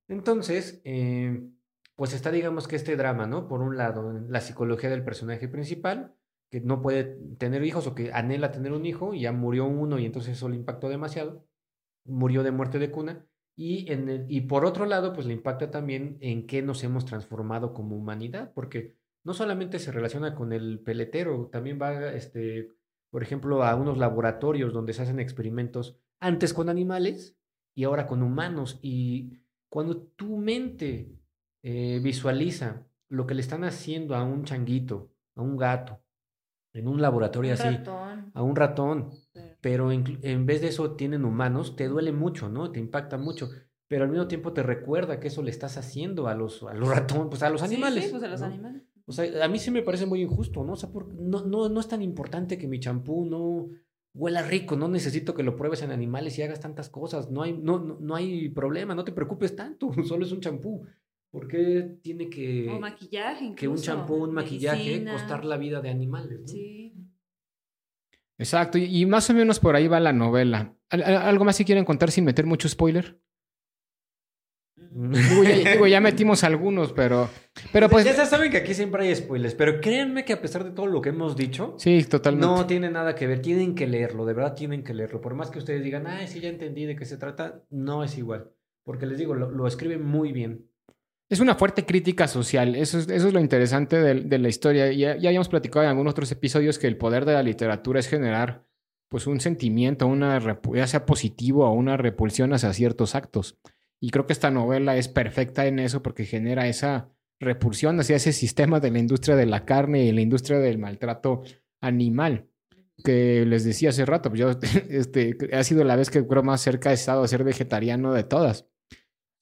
Entonces, eh, pues está, digamos que este drama, ¿no? Por un lado, la psicología del personaje principal, que no puede tener hijos o que anhela tener un hijo y ya murió uno y entonces eso le impactó demasiado. Murió de muerte de cuna. Y, en el- y por otro lado, pues le impacta también en qué nos hemos transformado como humanidad, porque no solamente se relaciona con el peletero, también va, este, por ejemplo, a unos laboratorios donde se hacen experimentos antes con animales y ahora con humanos. Y cuando tu mente eh, visualiza lo que le están haciendo a un changuito, a un gato, en un laboratorio Un así, ratón. a un ratón, Sí. pero inclu- en vez de eso tienen humanos, te duele mucho, ¿no? Te impacta mucho, pero al mismo tiempo te recuerda que eso le estás haciendo a los, a los ratones, pues a los Sí, sí, animales. pues a los ¿no? animales. O sea, a mí sí me parece muy injusto, ¿no? O sea, por- no, no, no es tan importante que mi champú no huela rico, no necesito que lo pruebes en animales y hagas tantas cosas, no hay, no, no, no hay problema, no te preocupes tanto, solo es un champú. ¿Por qué tiene que, o maquillaje que un champú, un maquillaje medicina. costar la vida de animales? ¿no? Sí. Exacto. Y, más o menos por ahí va la novela. ¿Al- al- ¿Algo más si quieren contar sin meter mucho spoiler? Digo, ya, digo, ya metimos algunos, pero. Pero pues. ya saben que aquí siempre hay spoilers, pero créanme que a pesar de todo lo que hemos dicho, Sí, totalmente. no tiene nada que ver. Tienen que leerlo, de verdad tienen que leerlo. Por más que ustedes digan, ah, sí, ya entendí de qué se trata, no es igual. Porque les digo, lo, lo escribe muy bien. Es una fuerte crítica social. Eso es, eso es lo interesante de, la historia. Ya, ya habíamos platicado en algunos otros episodios que el poder de la literatura es generar pues un sentimiento, una ya sea positivo o una repulsión hacia ciertos actos. Y creo que esta novela es perfecta en eso porque genera esa repulsión hacia ese sistema de la industria de la carne y la industria del maltrato animal. Que les decía hace rato, pues yo este, ha sido la vez que creo más cerca he estado a ser vegetariano de todas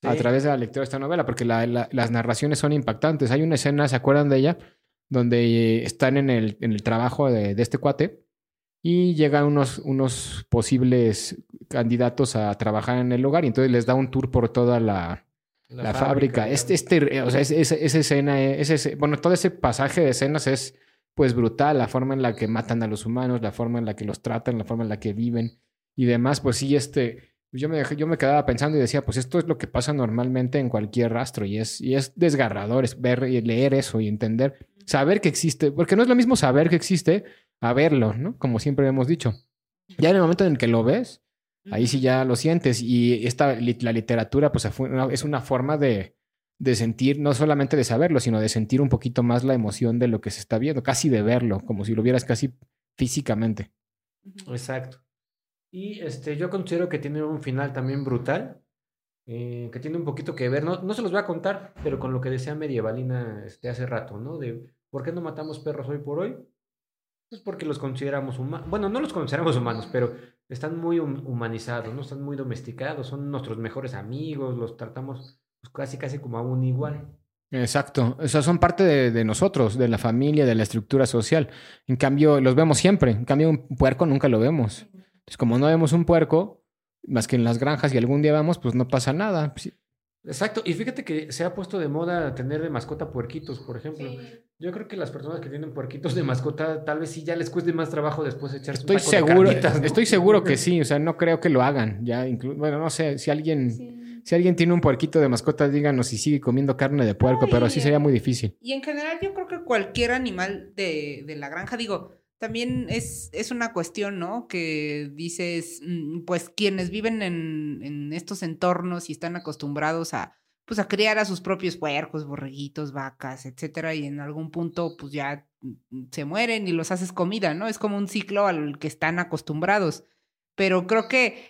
a través de la lectura de esta novela, porque la- la- las narraciones son impactantes. Hay una escena, ¿se acuerdan de ella? Donde eh, están en el, en el trabajo de, de este cuate y llegan unos, unos posibles candidatos a trabajar en el lugar y entonces les da un tour por toda la, la, fábrica. Este, este, o sea, es- es- esa escena, eh, ese- bueno, todo ese pasaje de escenas es pues brutal, la forma en la que matan a los humanos, la forma en la que los tratan, la forma en la que viven y demás, pues sí, este, yo me, dejé- yo me quedaba pensando y decía, pues esto es lo que pasa normalmente en cualquier rastro y es, y es desgarrador es ver y leer eso y entender, saber que existe, porque no es lo mismo saber que existe a verlo, ¿no? Como siempre hemos dicho. Ya en el momento en el que lo ves, Ahí sí ya lo sientes. Y esta, la literatura, pues es una forma de, de sentir, no solamente de saberlo, sino de sentir un poquito más la emoción de lo que se está viendo, casi de verlo, como si lo vieras casi físicamente. Exacto. Y este, yo considero que tiene un final también brutal, eh, que tiene un poquito que ver, no, no se los voy a contar, pero con lo que decía Medievalina este, hace rato, ¿no? De por qué no matamos perros hoy por hoy. Pues porque los consideramos humanos. Bueno, no los consideramos humanos, pero están muy hum- humanizados, ¿no? Están muy domesticados, son nuestros mejores amigos, los tratamos pues, casi, casi como a un igual. Exacto. O sea, son parte de, de nosotros, de la familia, de la estructura social. En cambio, los vemos siempre. En cambio, un puerco nunca lo vemos. Entonces, como no vemos un puerco, más que en las granjas y algún día vamos, pues no pasa nada. Sí. Exacto, y fíjate que se ha puesto de moda tener de mascota puerquitos, por ejemplo. Yo creo que las personas que tienen puerquitos de mascota, tal vez sí ya les cueste más trabajo después echarse Estoy un taco de seguro, carnitas, ¿no? estoy seguro que sí. O sea, no creo que lo hagan. Ya, inclu- bueno, no sé, si alguien, Sí. si alguien tiene un puerquito de mascota, díganos si sigue comiendo carne de puerco, No, pero y- sí sería muy difícil. Y en general yo creo que cualquier animal de, de la granja, digo, también es, es una cuestión, ¿no? Que dices, mm, pues quienes viven en, en estos entornos y están acostumbrados a, pues a criar a sus propios puercos, borreguitos, vacas, etcétera, y en algún punto pues ya mm, se mueren y los haces comida, ¿no? Es como un ciclo al que están acostumbrados. Pero creo que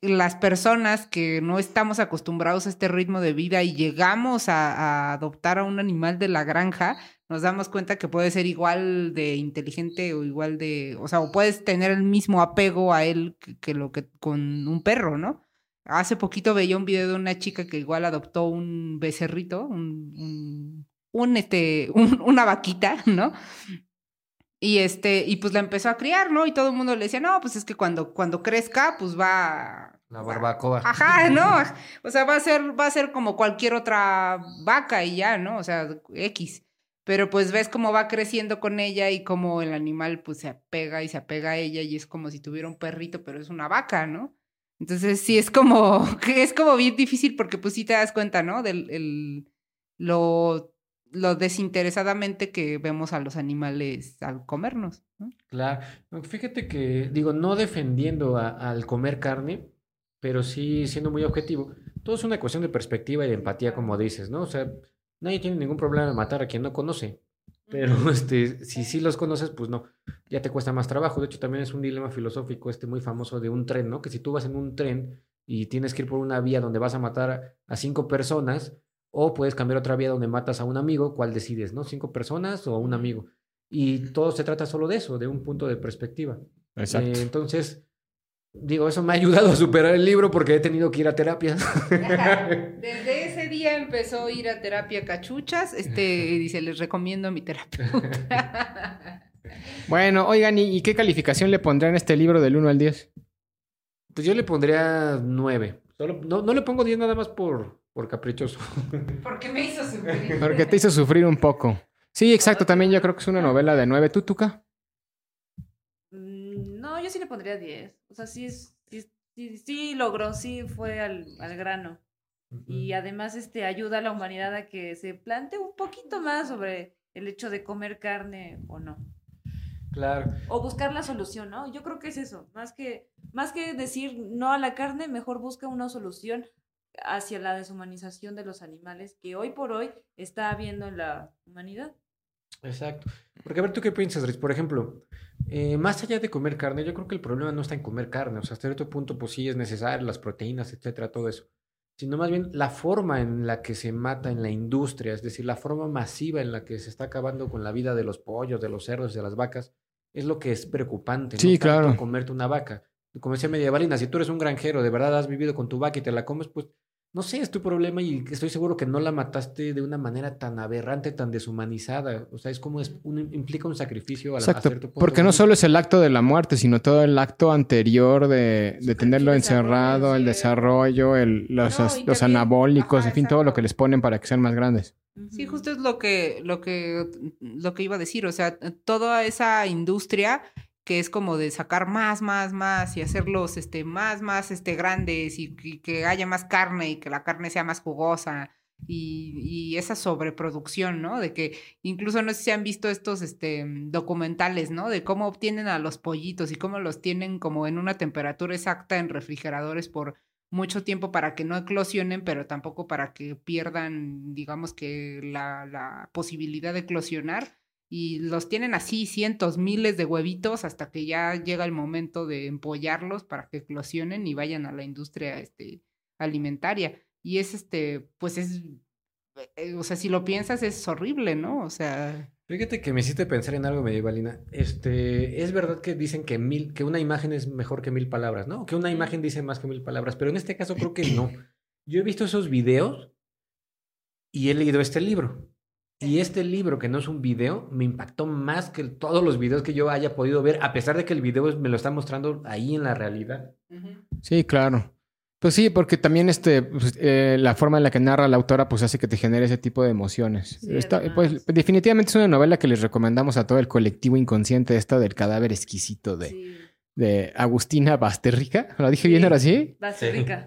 las personas que no estamos acostumbrados a este ritmo de vida y llegamos a, adoptar a un animal de la granja, nos damos cuenta que puede ser igual de inteligente o igual de, o sea, o puedes tener el mismo apego a él que, lo que con un perro, ¿no? Hace poquito veía un video de una chica que igual adoptó un becerrito, un, un, un, este, un- una vaquita, ¿no? Y este, y pues la empezó a criar, ¿no? Y todo el mundo le decía, no, pues es que cuando, cuando crezca, pues va. La barbacoa. Ajá, ¿no? O sea, va a ser, va a ser como cualquier otra vaca y ya, ¿no? O sea, X. Pero pues ves cómo va creciendo con ella y cómo el animal pues se apega y se apega a ella y es como si tuviera un perrito, pero es una vaca, ¿no? Entonces sí es como, es como bien difícil porque pues sí te das cuenta, ¿no? Del el, lo, lo desinteresadamente que vemos a los animales al comernos, ¿no? Claro. Fíjate que, digo, no defendiendo a- al comer carne, pero sí siendo muy objetivo. Todo es una cuestión de perspectiva y de empatía, como dices, ¿no? O sea, nadie tiene ningún problema en matar a quien no conoce. Pero este, si sí los conoces, pues no, ya te cuesta más trabajo. De hecho, también es un dilema filosófico este muy famoso de un tren, ¿no? Que si tú vas en un tren y tienes que ir por una vía donde vas a matar a cinco personas, o puedes cambiar otra vía donde matas a un amigo, ¿cuál decides, no? ¿Cinco personas o un amigo? Y todo se trata solo de eso, de un punto de perspectiva. Exacto. Eh, entonces, digo, eso me ha ayudado a superar el libro porque he tenido que ir a terapia. Desde ese día empezó a ir a terapia cachuchas. Este dice, les recomiendo a mi terapeuta. Bueno, oigan, ¿y, qué calificación le pondrán a este libro del 1 al 10? Pues yo le pondría nueve. Solo, no, no le pongo 10 nada más por, por caprichoso. Porque me hizo sufrir. Porque te hizo sufrir un poco. Sí, exacto, también yo creo que es una novela de 9. ¿Tú, Tuca? Mm, No, yo sí le pondría 10. O sea, sí, es, sí, sí, sí logró, sí fue al, al grano. Y además este, ayuda a la humanidad a que se plantee un poquito más sobre el hecho de comer carne o no. Claro. O buscar la solución, ¿no? Yo creo que es eso. Más que, más que decir no a la carne, mejor busca una solución hacia la deshumanización de los animales que hoy por hoy está habiendo en la humanidad. Exacto. Porque a ver, ¿tú qué piensas, Riz? Por ejemplo, eh, más allá de comer carne, yo creo que el problema no está en comer carne. O sea, hasta cierto punto, pues sí es necesario, las proteínas, etcétera, todo eso. Sino más bien la forma en la que se mata en la industria, es decir, la forma masiva en la que se está acabando con la vida de los pollos, de los cerdos, de las vacas, es lo que es preocupante. Sí, no claro. comerte una vaca. Como decía Medievalina, si tú eres un granjero, de verdad has vivido con tu vaca y te la comes, pues no sé, es tu problema y estoy seguro que no la mataste de una manera tan aberrante, tan deshumanizada. O sea, es como es un- implica un sacrificio a, la- a Exacto, cierto punto. porque no solo es el acto de la muerte, sino todo el acto anterior de, de tenerlo encerrado, el desarrollo, el- los, No, as- y los también- anabólicos, ajá, en fin, todo lo que les ponen para que sean más grandes. Sí, justo es lo que, lo que, lo que iba a decir. O sea, toda esa industria que es como de sacar más, más, más y hacerlos este, más, más este, grandes y, que haya más carne y que la carne sea más jugosa y, esa sobreproducción, ¿no? De que incluso no sé si han visto estos este, documentales, ¿no? De cómo obtienen a los pollitos y cómo los tienen como en una temperatura exacta en refrigeradores por mucho tiempo para que no eclosionen, pero tampoco para que pierdan, digamos que la posibilidad de eclosionar. Y los tienen así cientos, miles de huevitos hasta que ya llega el momento de empollarlos para que eclosionen y vayan a la industria este, alimentaria. Y es este, pues es, eh, o sea, si lo piensas es horrible, ¿no? O sea, Fíjate que me hiciste pensar en algo, Medievalina. Este, es verdad que dicen que mil, que una imagen es mejor que mil palabras, ¿no? Que una imagen dice más que mil palabras, pero en este caso creo que no. Yo he visto esos videos y he leído este libro. Y este libro, que no es un video, me impactó más que todos los videos que yo haya podido ver, a pesar de que el video me lo está mostrando ahí en la realidad. Sí, claro. Pues sí, porque también este, pues, eh, la forma en la que narra la autora pues hace que te genere ese tipo de emociones. Sí, además. pues definitivamente es una novela que les recomendamos a todo el colectivo inconsciente esta del cadáver exquisito de, Sí. de Agustina Basterrica. ¿Lo dije bien ahora sí?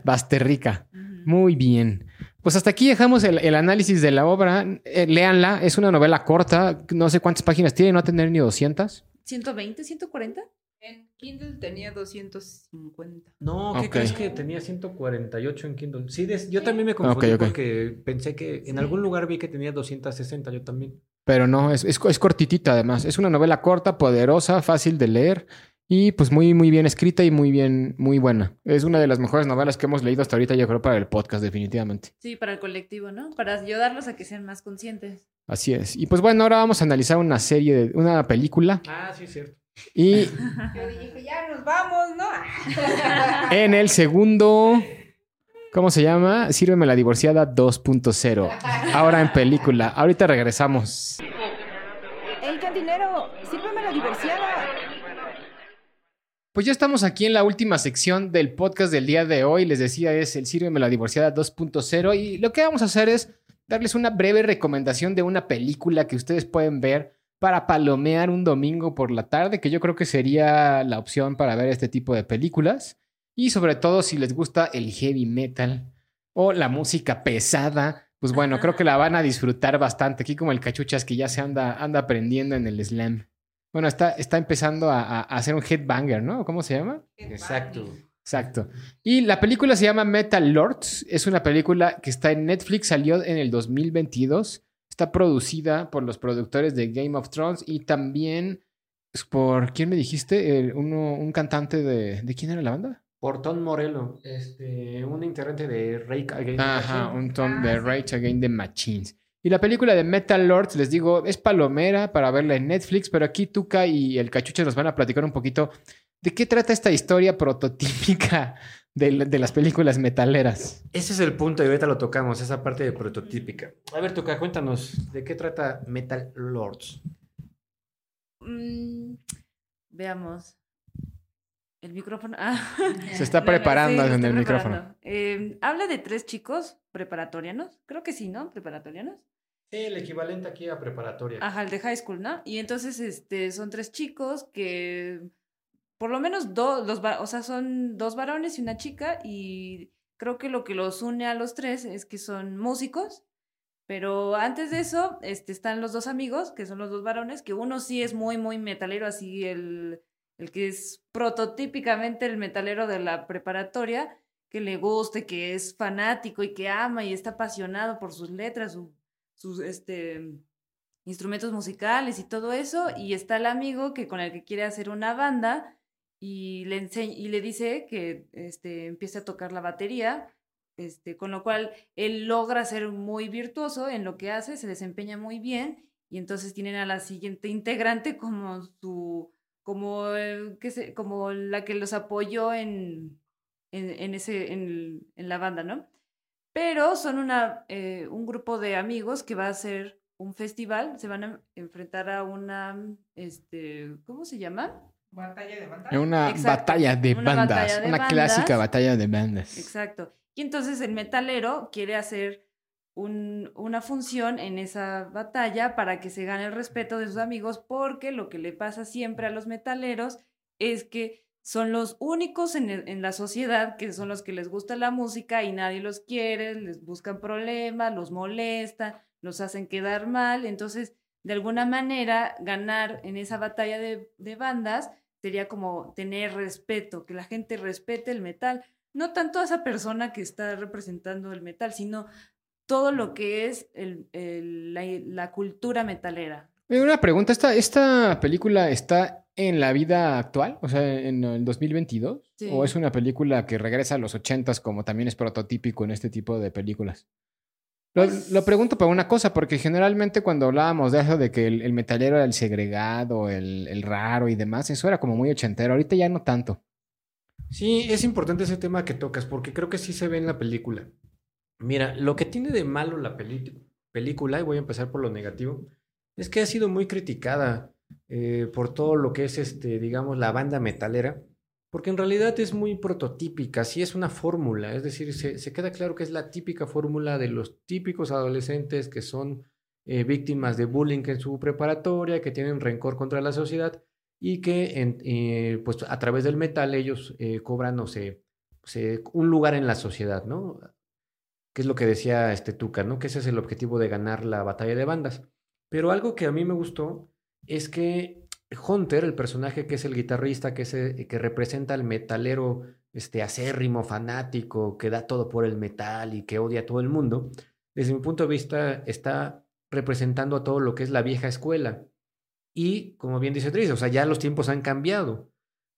Basterrica. Ujú. Muy bien. Pues hasta aquí dejamos el, el análisis de la obra. Eh, léanla, es una novela corta, no sé cuántas páginas tiene, no va a tener ni 200. ¿120, 140? En Kindle tenía 250. No, ¿qué crees que tenía 148 en Kindle? Sí, des- yo también me confundí porque pensé que en algún lugar vi que tenía 260, yo también. Pero no, es, es, es cortitita además. Es una novela corta, poderosa, fácil de leer y pues muy, muy bien escrita y muy bien, muy buena. Es una de las mejores novelas que hemos leído hasta ahorita, yo creo, para el podcast, definitivamente. Sí, para el colectivo, ¿no? Para ayudarlos a que sean más conscientes. Así es. Y pues bueno, ahora vamos a analizar una serie, de, una película. Ah, sí, cierto. Y Yo dije, ya nos vamos, ¿no? en el segundo, ¿cómo se llama? Sírveme la divorciada 2.0. Ahora en película. Ahorita regresamos. ¡Ey, cantinero! ¡Sírveme la divorciada! Pues ya estamos aquí en la última sección del podcast del día de hoy. Les decía, es el Sírveme la Divorciada 2.0. Y lo que vamos a hacer es darles una breve recomendación de una película que ustedes pueden ver para palomear un domingo por la tarde, que yo creo que sería la opción para ver este tipo de películas. Y sobre todo si les gusta el heavy metal o la música pesada, pues bueno, creo que la van a disfrutar bastante. Aquí como el cachuchas que ya se anda, anda aprendiendo en el slam. Bueno, está, está empezando a, a- hacer un headbanger, ¿no? ¿Cómo se llama? Exacto. Exacto. Y la película se llama Metal Lords. Es una película que está en Netflix, salió en el 2022. Está producida por los productores de Game of Thrones y también es por, ¿quién me dijiste? El- uno, un cantante de... ¿De quién era la banda? Por Tom Morello, este, un integrante de Rake Against the Ajá, Machine. un ton de Ah. Rage Against the Machines. Y la película de Metal Lords, les digo, es palomera para verla en Netflix, pero aquí Tuca y el Cachucha nos van a platicar un poquito de qué trata esta historia prototípica de, de las películas metaleras. Ese es el punto y ahorita lo tocamos, esa parte de prototípica. A ver, Tuca, cuéntanos, ¿de qué trata Metal Lords? Mm, veamos. El micrófono. Ah. Se está preparando sí, en el micrófono. Eh, habla de tres chicos preparatorianos. Creo que sí, ¿no? Preparatorianos. Sí, el equivalente aquí a preparatoria. Ajá, el de high school, ¿no? Y entonces, este, son tres chicos que, por lo menos dos, los, o sea, son dos varones y una chica y creo que lo que los une a los tres es que son músicos, pero antes de eso, este, están los dos amigos, que son los dos varones, que uno sí es muy, muy metalero, así el, el que es prototípicamente el metalero de la preparatoria, que le guste, que es fanático y que ama y está apasionado por sus letras, su- sus, este, instrumentos musicales y todo eso, y está el amigo que con el que quiere hacer una banda y le y le dice que este empiece a tocar la batería, este, con lo cual él logra ser muy virtuoso en lo que hace, se desempeña muy bien y entonces tienen a la siguiente integrante como su como el que se, como la que los apoyó en en, en ese en, en la banda, ¿no? Pero son una, eh, un grupo de amigos que va a hacer un festival, se van a enfrentar a una, este, ¿cómo se llama? Batalla de batalla. una Exacto, batalla de una bandas, batalla de una bandas. clásica batalla de bandas. Exacto. Y entonces el metalero quiere hacer un- una función en esa batalla para que se gane el respeto de sus amigos, porque lo que le pasa siempre a los metaleros es que son los únicos en, en la sociedad que son los que les gusta la música y nadie los quiere, les buscan problemas, los molestan, los hacen quedar mal. Entonces, de alguna manera, ganar en esa batalla de, de bandas sería como tener respeto, que la gente respete el metal. No tanto a esa persona que está representando el metal, sino todo lo que es el- el- la, la cultura metalera. Una pregunta, ¿esta, ¿esta película está en la vida actual? O sea, en el 2022? Sí. ¿O es una película que regresa a los 80s como también es prototípico en este tipo de películas? Lo, Pues- lo pregunto por una cosa, porque generalmente cuando hablábamos de eso de que el, el metalero era el segregado, el, el raro y demás, eso era como muy ochentero. Ahorita ya no tanto. Sí, es importante ese tema que tocas porque creo que sí se ve en la película. Mira, lo que tiene de malo la película, y voy a empezar por lo negativo, es que ha sido muy criticada eh, por todo lo que es, este, digamos, la banda metalera, porque en realidad es muy prototípica, sí es una fórmula, es decir, se, queda claro que es la típica fórmula de los típicos adolescentes que son eh, víctimas de bullying en su preparatoria, que tienen rencor contra la sociedad y que en, eh, pues a través del metal ellos cobran, no sé, un lugar en la sociedad, ¿no? Que es lo que decía este Tuca, ¿no? Que ese es el objetivo de ganar la batalla de bandas. Pero algo que a mí me gustó es que Hunter, el personaje que es el guitarrista, que, es que representa al metalero este, acérrimo, fanático, que da todo por el metal y que odia a todo el mundo, desde mi punto de vista está representando a todo lo que es la vieja escuela. Y, como bien dice Tris, o sea, ya los tiempos han cambiado.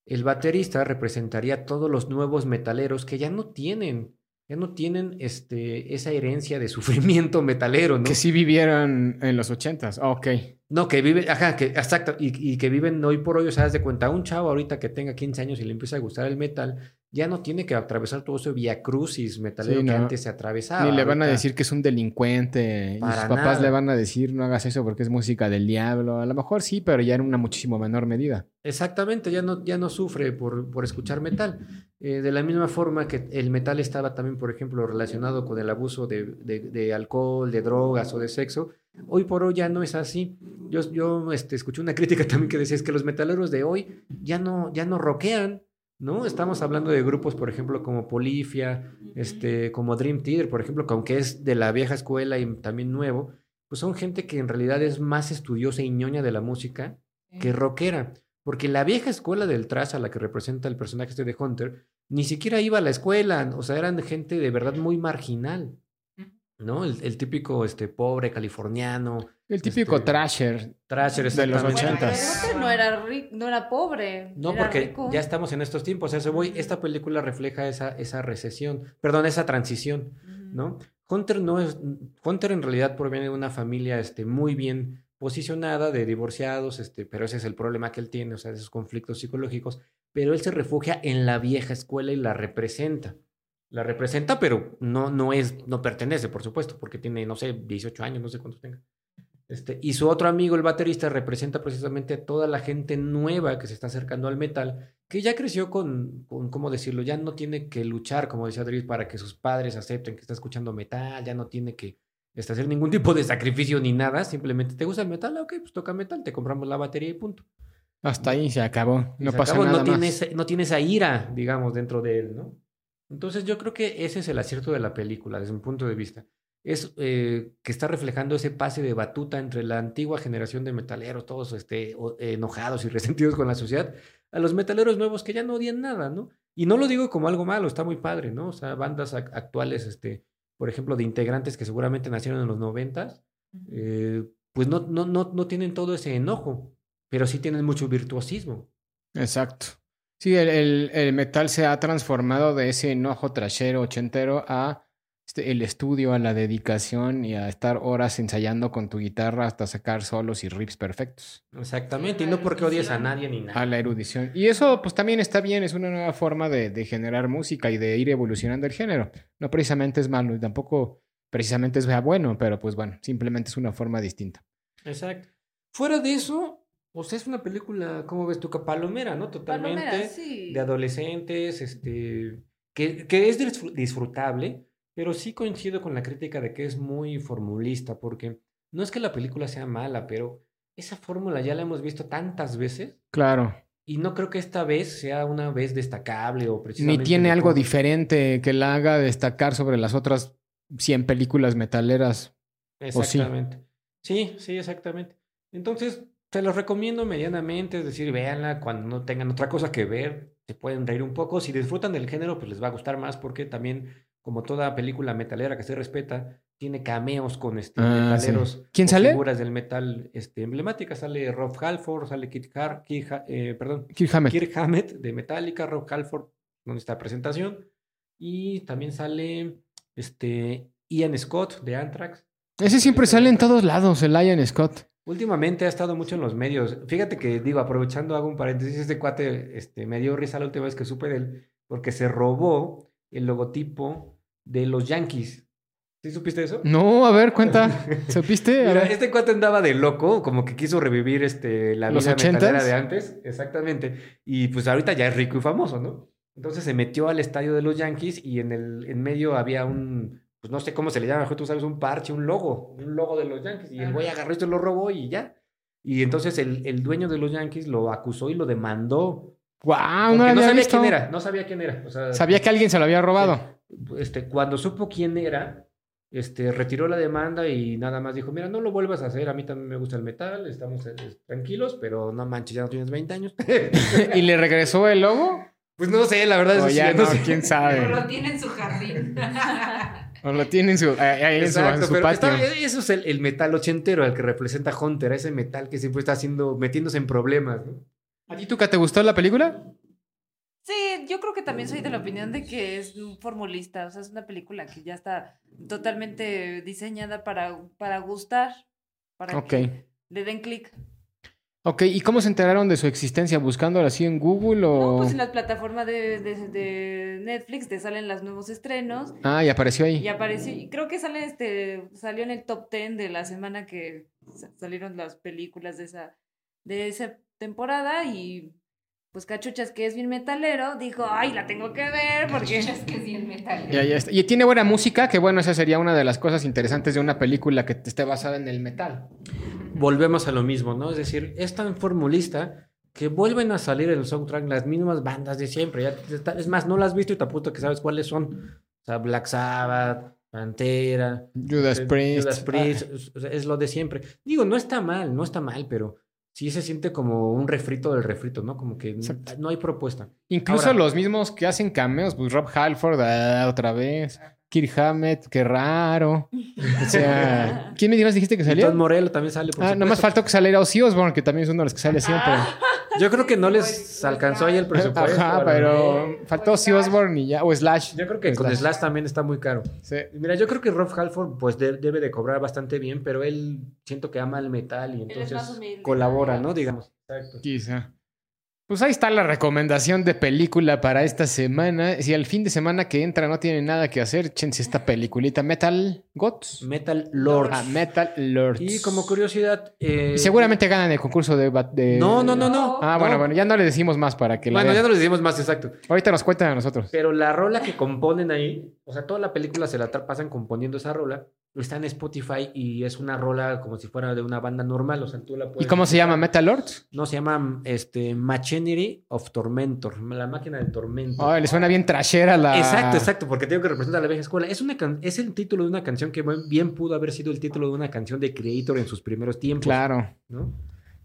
El baterista representaría a todos los nuevos metaleros que ya no tienen, ya no tienen este, esa herencia de sufrimiento metalero, ¿no? Que sí vivieron en los ochentas, ok. No, que viven, ajá, que, exacto, y, y, que viven hoy por hoy, o sea, de cuenta, un chavo ahorita que tenga 15 años y le empieza a gustar el metal, ya no tiene que atravesar todo ese via crucis metalero que antes se atravesaba. Ni le van a decir que es un delincuente. y sus papás le van a decir no hagas eso porque es música del diablo. A lo mejor sí, pero ya en una muchísimo menor medida. Exactamente, ya no, ya no sufre por, por escuchar metal. Eh, de la misma forma que el metal estaba también, por ejemplo, relacionado con el abuso de, de, alcohol, de drogas o de sexo. Hoy por hoy ya no es así. Yo, yo este, escuché una crítica también que decía es que los metaleros de hoy ya no, ya no rockean ¿no? Estamos hablando de grupos, por ejemplo, como Polifia, este, como Dream Theater, por ejemplo, que aunque es de la vieja escuela y también nuevo, pues son gente que en realidad es más estudiosa y ñoña de la música que rockera. Porque la vieja escuela del trash a la que representa el personaje este de Hunter, ni siquiera iba a la escuela, o sea, eran gente de verdad muy marginal. ¿no? El, típico este, pobre californiano. El típico este, trasher. Trasher, de los ochentas. no era, no era pobre. No, porque ya estamos en estos tiempos. O sea, voy, esta película refleja esa, esa recesión, perdón, esa transición, ¿no? Hunter no es. Hunter en realidad proviene de una familia este, muy bien posicionada, de divorciados, este, pero ese es el problema que él tiene, o sea, esos conflictos psicológicos. Pero él se refugia en la vieja escuela y la representa la representa, pero no, no es, no pertenece, por supuesto, porque tiene, no sé, 18 años, no sé cuántos tenga. Este, y su otro amigo, el baterista, representa precisamente a toda la gente nueva que se está acercando al metal, que ya creció con, con ¿cómo decirlo? Ya no tiene que luchar, como decía Dries, para que sus padres acepten que está escuchando metal, ya no tiene que este, hacer ningún tipo de sacrificio ni nada, simplemente te gusta el metal, ok, pues toca metal, te compramos la batería y punto. Hasta ahí se acabó, no pasa nada no más. no tiene esa ira, digamos, dentro de él, ¿no? Entonces yo creo que ese es el acierto de la película, desde mi punto de vista. Es eh, que está reflejando ese pase de batuta entre la antigua generación de metaleros, todos este, enojados y resentidos con la sociedad, a los metaleros nuevos que ya no odian nada, ¿no? Y no lo digo como algo malo, está muy padre, ¿no? O sea, bandas actuales, este, por ejemplo, de integrantes que seguramente nacieron en los noventas, eh, pues no, no, no, no tienen todo ese enojo, pero sí tienen mucho virtuosismo. Exacto. Sí, el, el, metal se ha transformado de ese enojo trashero ochentero a el estudio, a la dedicación y a estar horas ensayando con tu guitarra hasta sacar solos y riffs perfectos. Exactamente, y no porque odies a nadie ni nada. A la erudición. Y eso pues también está bien, es una nueva forma de, de generar música y de ir evolucionando el género. No precisamente es malo y tampoco precisamente es bueno, pero pues bueno, simplemente es una forma distinta. Exacto. Fuera de eso, o sea, es una película, ¿cómo ves tú? Palomera, ¿no? Totalmente. De adolescentes, este. Que, que, es disfrutable, pero sí coincido con la crítica de que es muy formulista, porque no es que la película sea mala, pero esa fórmula ya la hemos visto tantas veces. Claro. Y no creo que esta vez sea una vez destacable o precisamente. Ni tiene algo diferente que la haga destacar sobre las otras 100 películas metaleras. Exactamente. sí, sí, exactamente. Entonces, se los recomiendo medianamente, es decir, véanla cuando no tengan otra cosa que ver, se pueden reír un poco. Si disfrutan del género, pues les va a gustar más porque también, como toda película metalera que se respeta, tiene cameos con este, ah, metaleros. ¿Quién sale? Figuras del metal este, emblemáticas. Sale Rob Halford, sale Kit Har eh, perdón, Kirk Hammett. Kirk Hammett de Metallica, Rob Halford, donde está presentación. Y también sale este, Ian Scott de Anthrax. Ese siempre sale en todos lados, el Ian Scott. Últimamente ha estado mucho en los medios. Fíjate que, digo, aprovechando, hago un paréntesis, este cuate este, me dio risa la última vez que supe de él, porque se robó el logotipo de los Yankees. ¿Sí supiste eso? No, a ver, cuenta. ¿Supiste? Mira, este cuate andaba de loco, como que quiso revivir este, la ¿Los vida metalera 80s? de antes. Exactamente. Y pues ahorita ya es rico y famoso, ¿no? Entonces se metió al estadio de los Yankees y en el en medio había un, pues no sé cómo se le llama, mejor tú sabes, un parche, un logo, un logo de los Yankees. Y el güey agarró esto, lo robó y ya. Y entonces el, el dueño de los Yankees lo acusó y lo demandó. Wow, no, sabía visto. quién era, no sabía quién era. O sea, Sabía que alguien se lo había robado. este, cuando supo quién era, este, retiró la demanda y nada más dijo, mira, no lo vuelvas a hacer, a mí también me gusta el metal, estamos eh, tranquilos, pero no manches, ya no tienes 20 años. ¿Y le regresó el logo? pues no sé, la verdad, O sí, ya no no, sé. quién Pero sabe. lo tiene en su jardín. O lo tiene en su, ahí en su, en Exacto, su pero patio. está- eso es el, el metal ochentero, el que representa a Hunter, ese metal que siempre está haciendo, metiéndose en problemas, ¿no? ¿A ti, Tuca, te gustó la película? Sí, yo creo que también soy de la opinión de que es un formulista, o sea, es una película que ya está totalmente diseñada para, para gustar, para que le den clic. Ok, ¿y cómo se enteraron de su existencia? ¿Buscándola así en Google o...? No, pues en las plataformas de, de- de Netflix te salen los nuevos estrenos Ah, y apareció ahí. y apareció, y creo que sale este, salió en el top 10 de la semana que sa- salieron las películas de esa, de esa temporada y pues Cachuchas, que es bien metalero, dijo, ay, la tengo que ver porque... Es que es bien metal. Ya, ya está. Y tiene buena música, que bueno, esa sería una de las cosas interesantes de una película que esté basada en el metal. Volvemos a lo mismo, ¿no? Es decir, es tan formulista que vuelven a salir en el soundtrack las mismas bandas de siempre. Ya te está- es más, no las has visto y te apuesto que sabes cuáles son. O sea, Black Sabbath, Pantera, Judas eh, Priest. Judas Priest, es- sea, es lo de siempre. Digo, no está mal, no está mal, pero sí se siente como un refrito del refrito, ¿no? Como que Exacto. no hay propuesta. Incluso Ahora- los mismos que hacen cameos, pues Rob Halford, ah, otra vez. Kirk Hammett, qué raro. O sea, ¿quién me dijiste que Y salió? Tom Morello también sale, por Ah, nomás faltó que saliera Ozzy Osbourne, que también es uno de los que sale siempre. Yo creo que no les alcanzó ahí el presupuesto. Ajá, pero faltó Ozzy Osbourne y ya, o Slash. Yo creo que con Slash también está muy caro. Sí. Mira, yo creo que Rob Halford pues de- debe de cobrar bastante bien, pero él siento que ama el metal y es entonces más colabora, ¿no? Digamos. Exacto. Quizá. Pues ahí está la recomendación de película para esta semana. Si al fin de semana que entra no tienen nada que hacer, échense esta peliculita Metal Gods. Metal Lord. Ah, Metal Lords. Y como curiosidad... eh, Y seguramente ganan el concurso de... No, no, no, no. Ah, bueno, No. bueno, ya no le decimos más para que la Bueno, ya no les decimos más exacto. Ahorita nos cuentan a nosotros. Pero la rola que componen ahí, o sea, toda la película se la pasan componiendo esa rola. Está en Spotify y es una rola como si fuera de una banda normal, o sea, tú la ¿Y cómo se llama? ¿Metal Lords? No, se llama este, Machinery of Tormentor, la máquina del tormento. Ay, le suena bien trashera la... Exacto, exacto, porque tengo que representar a la vieja escuela. Es, una can- es el título de una canción que bien pudo haber sido el título de una canción de Creator en sus primeros tiempos. Claro. ¿no?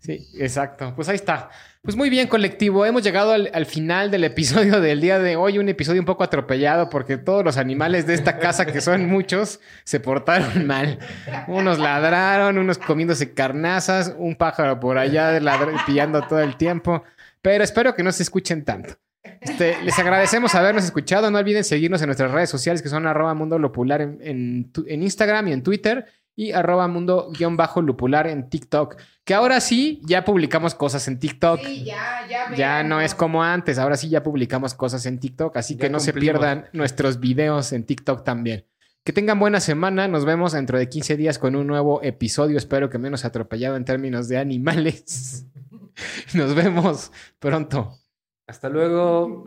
Sí, exacto. Pues ahí está. Pues muy bien, colectivo. Hemos llegado al, al final del episodio del día de hoy. Un episodio un poco atropellado porque todos los animales de esta casa, que son muchos, se portaron mal. Unos ladraron, unos comiéndose carnazas, un pájaro por allá pillando todo el tiempo. Pero espero que no se escuchen tanto. Este, les agradecemos habernos escuchado. No olviden seguirnos en nuestras redes sociales que son arroba mundo lupular en, en en Instagram y en Twitter y arroba mundo guion bajo lupular en TikTok. Que ahora sí, ya publicamos cosas en TikTok. Sí, ya, ya. Ya no es como antes, ahora sí ya publicamos cosas en TikTok, así Ya que no se pierdan nuestros videos en TikTok también. Que tengan buena semana, nos vemos dentro de 15 días con un nuevo episodio, espero que menos atropellado en términos de animales. Nos vemos pronto. Hasta luego.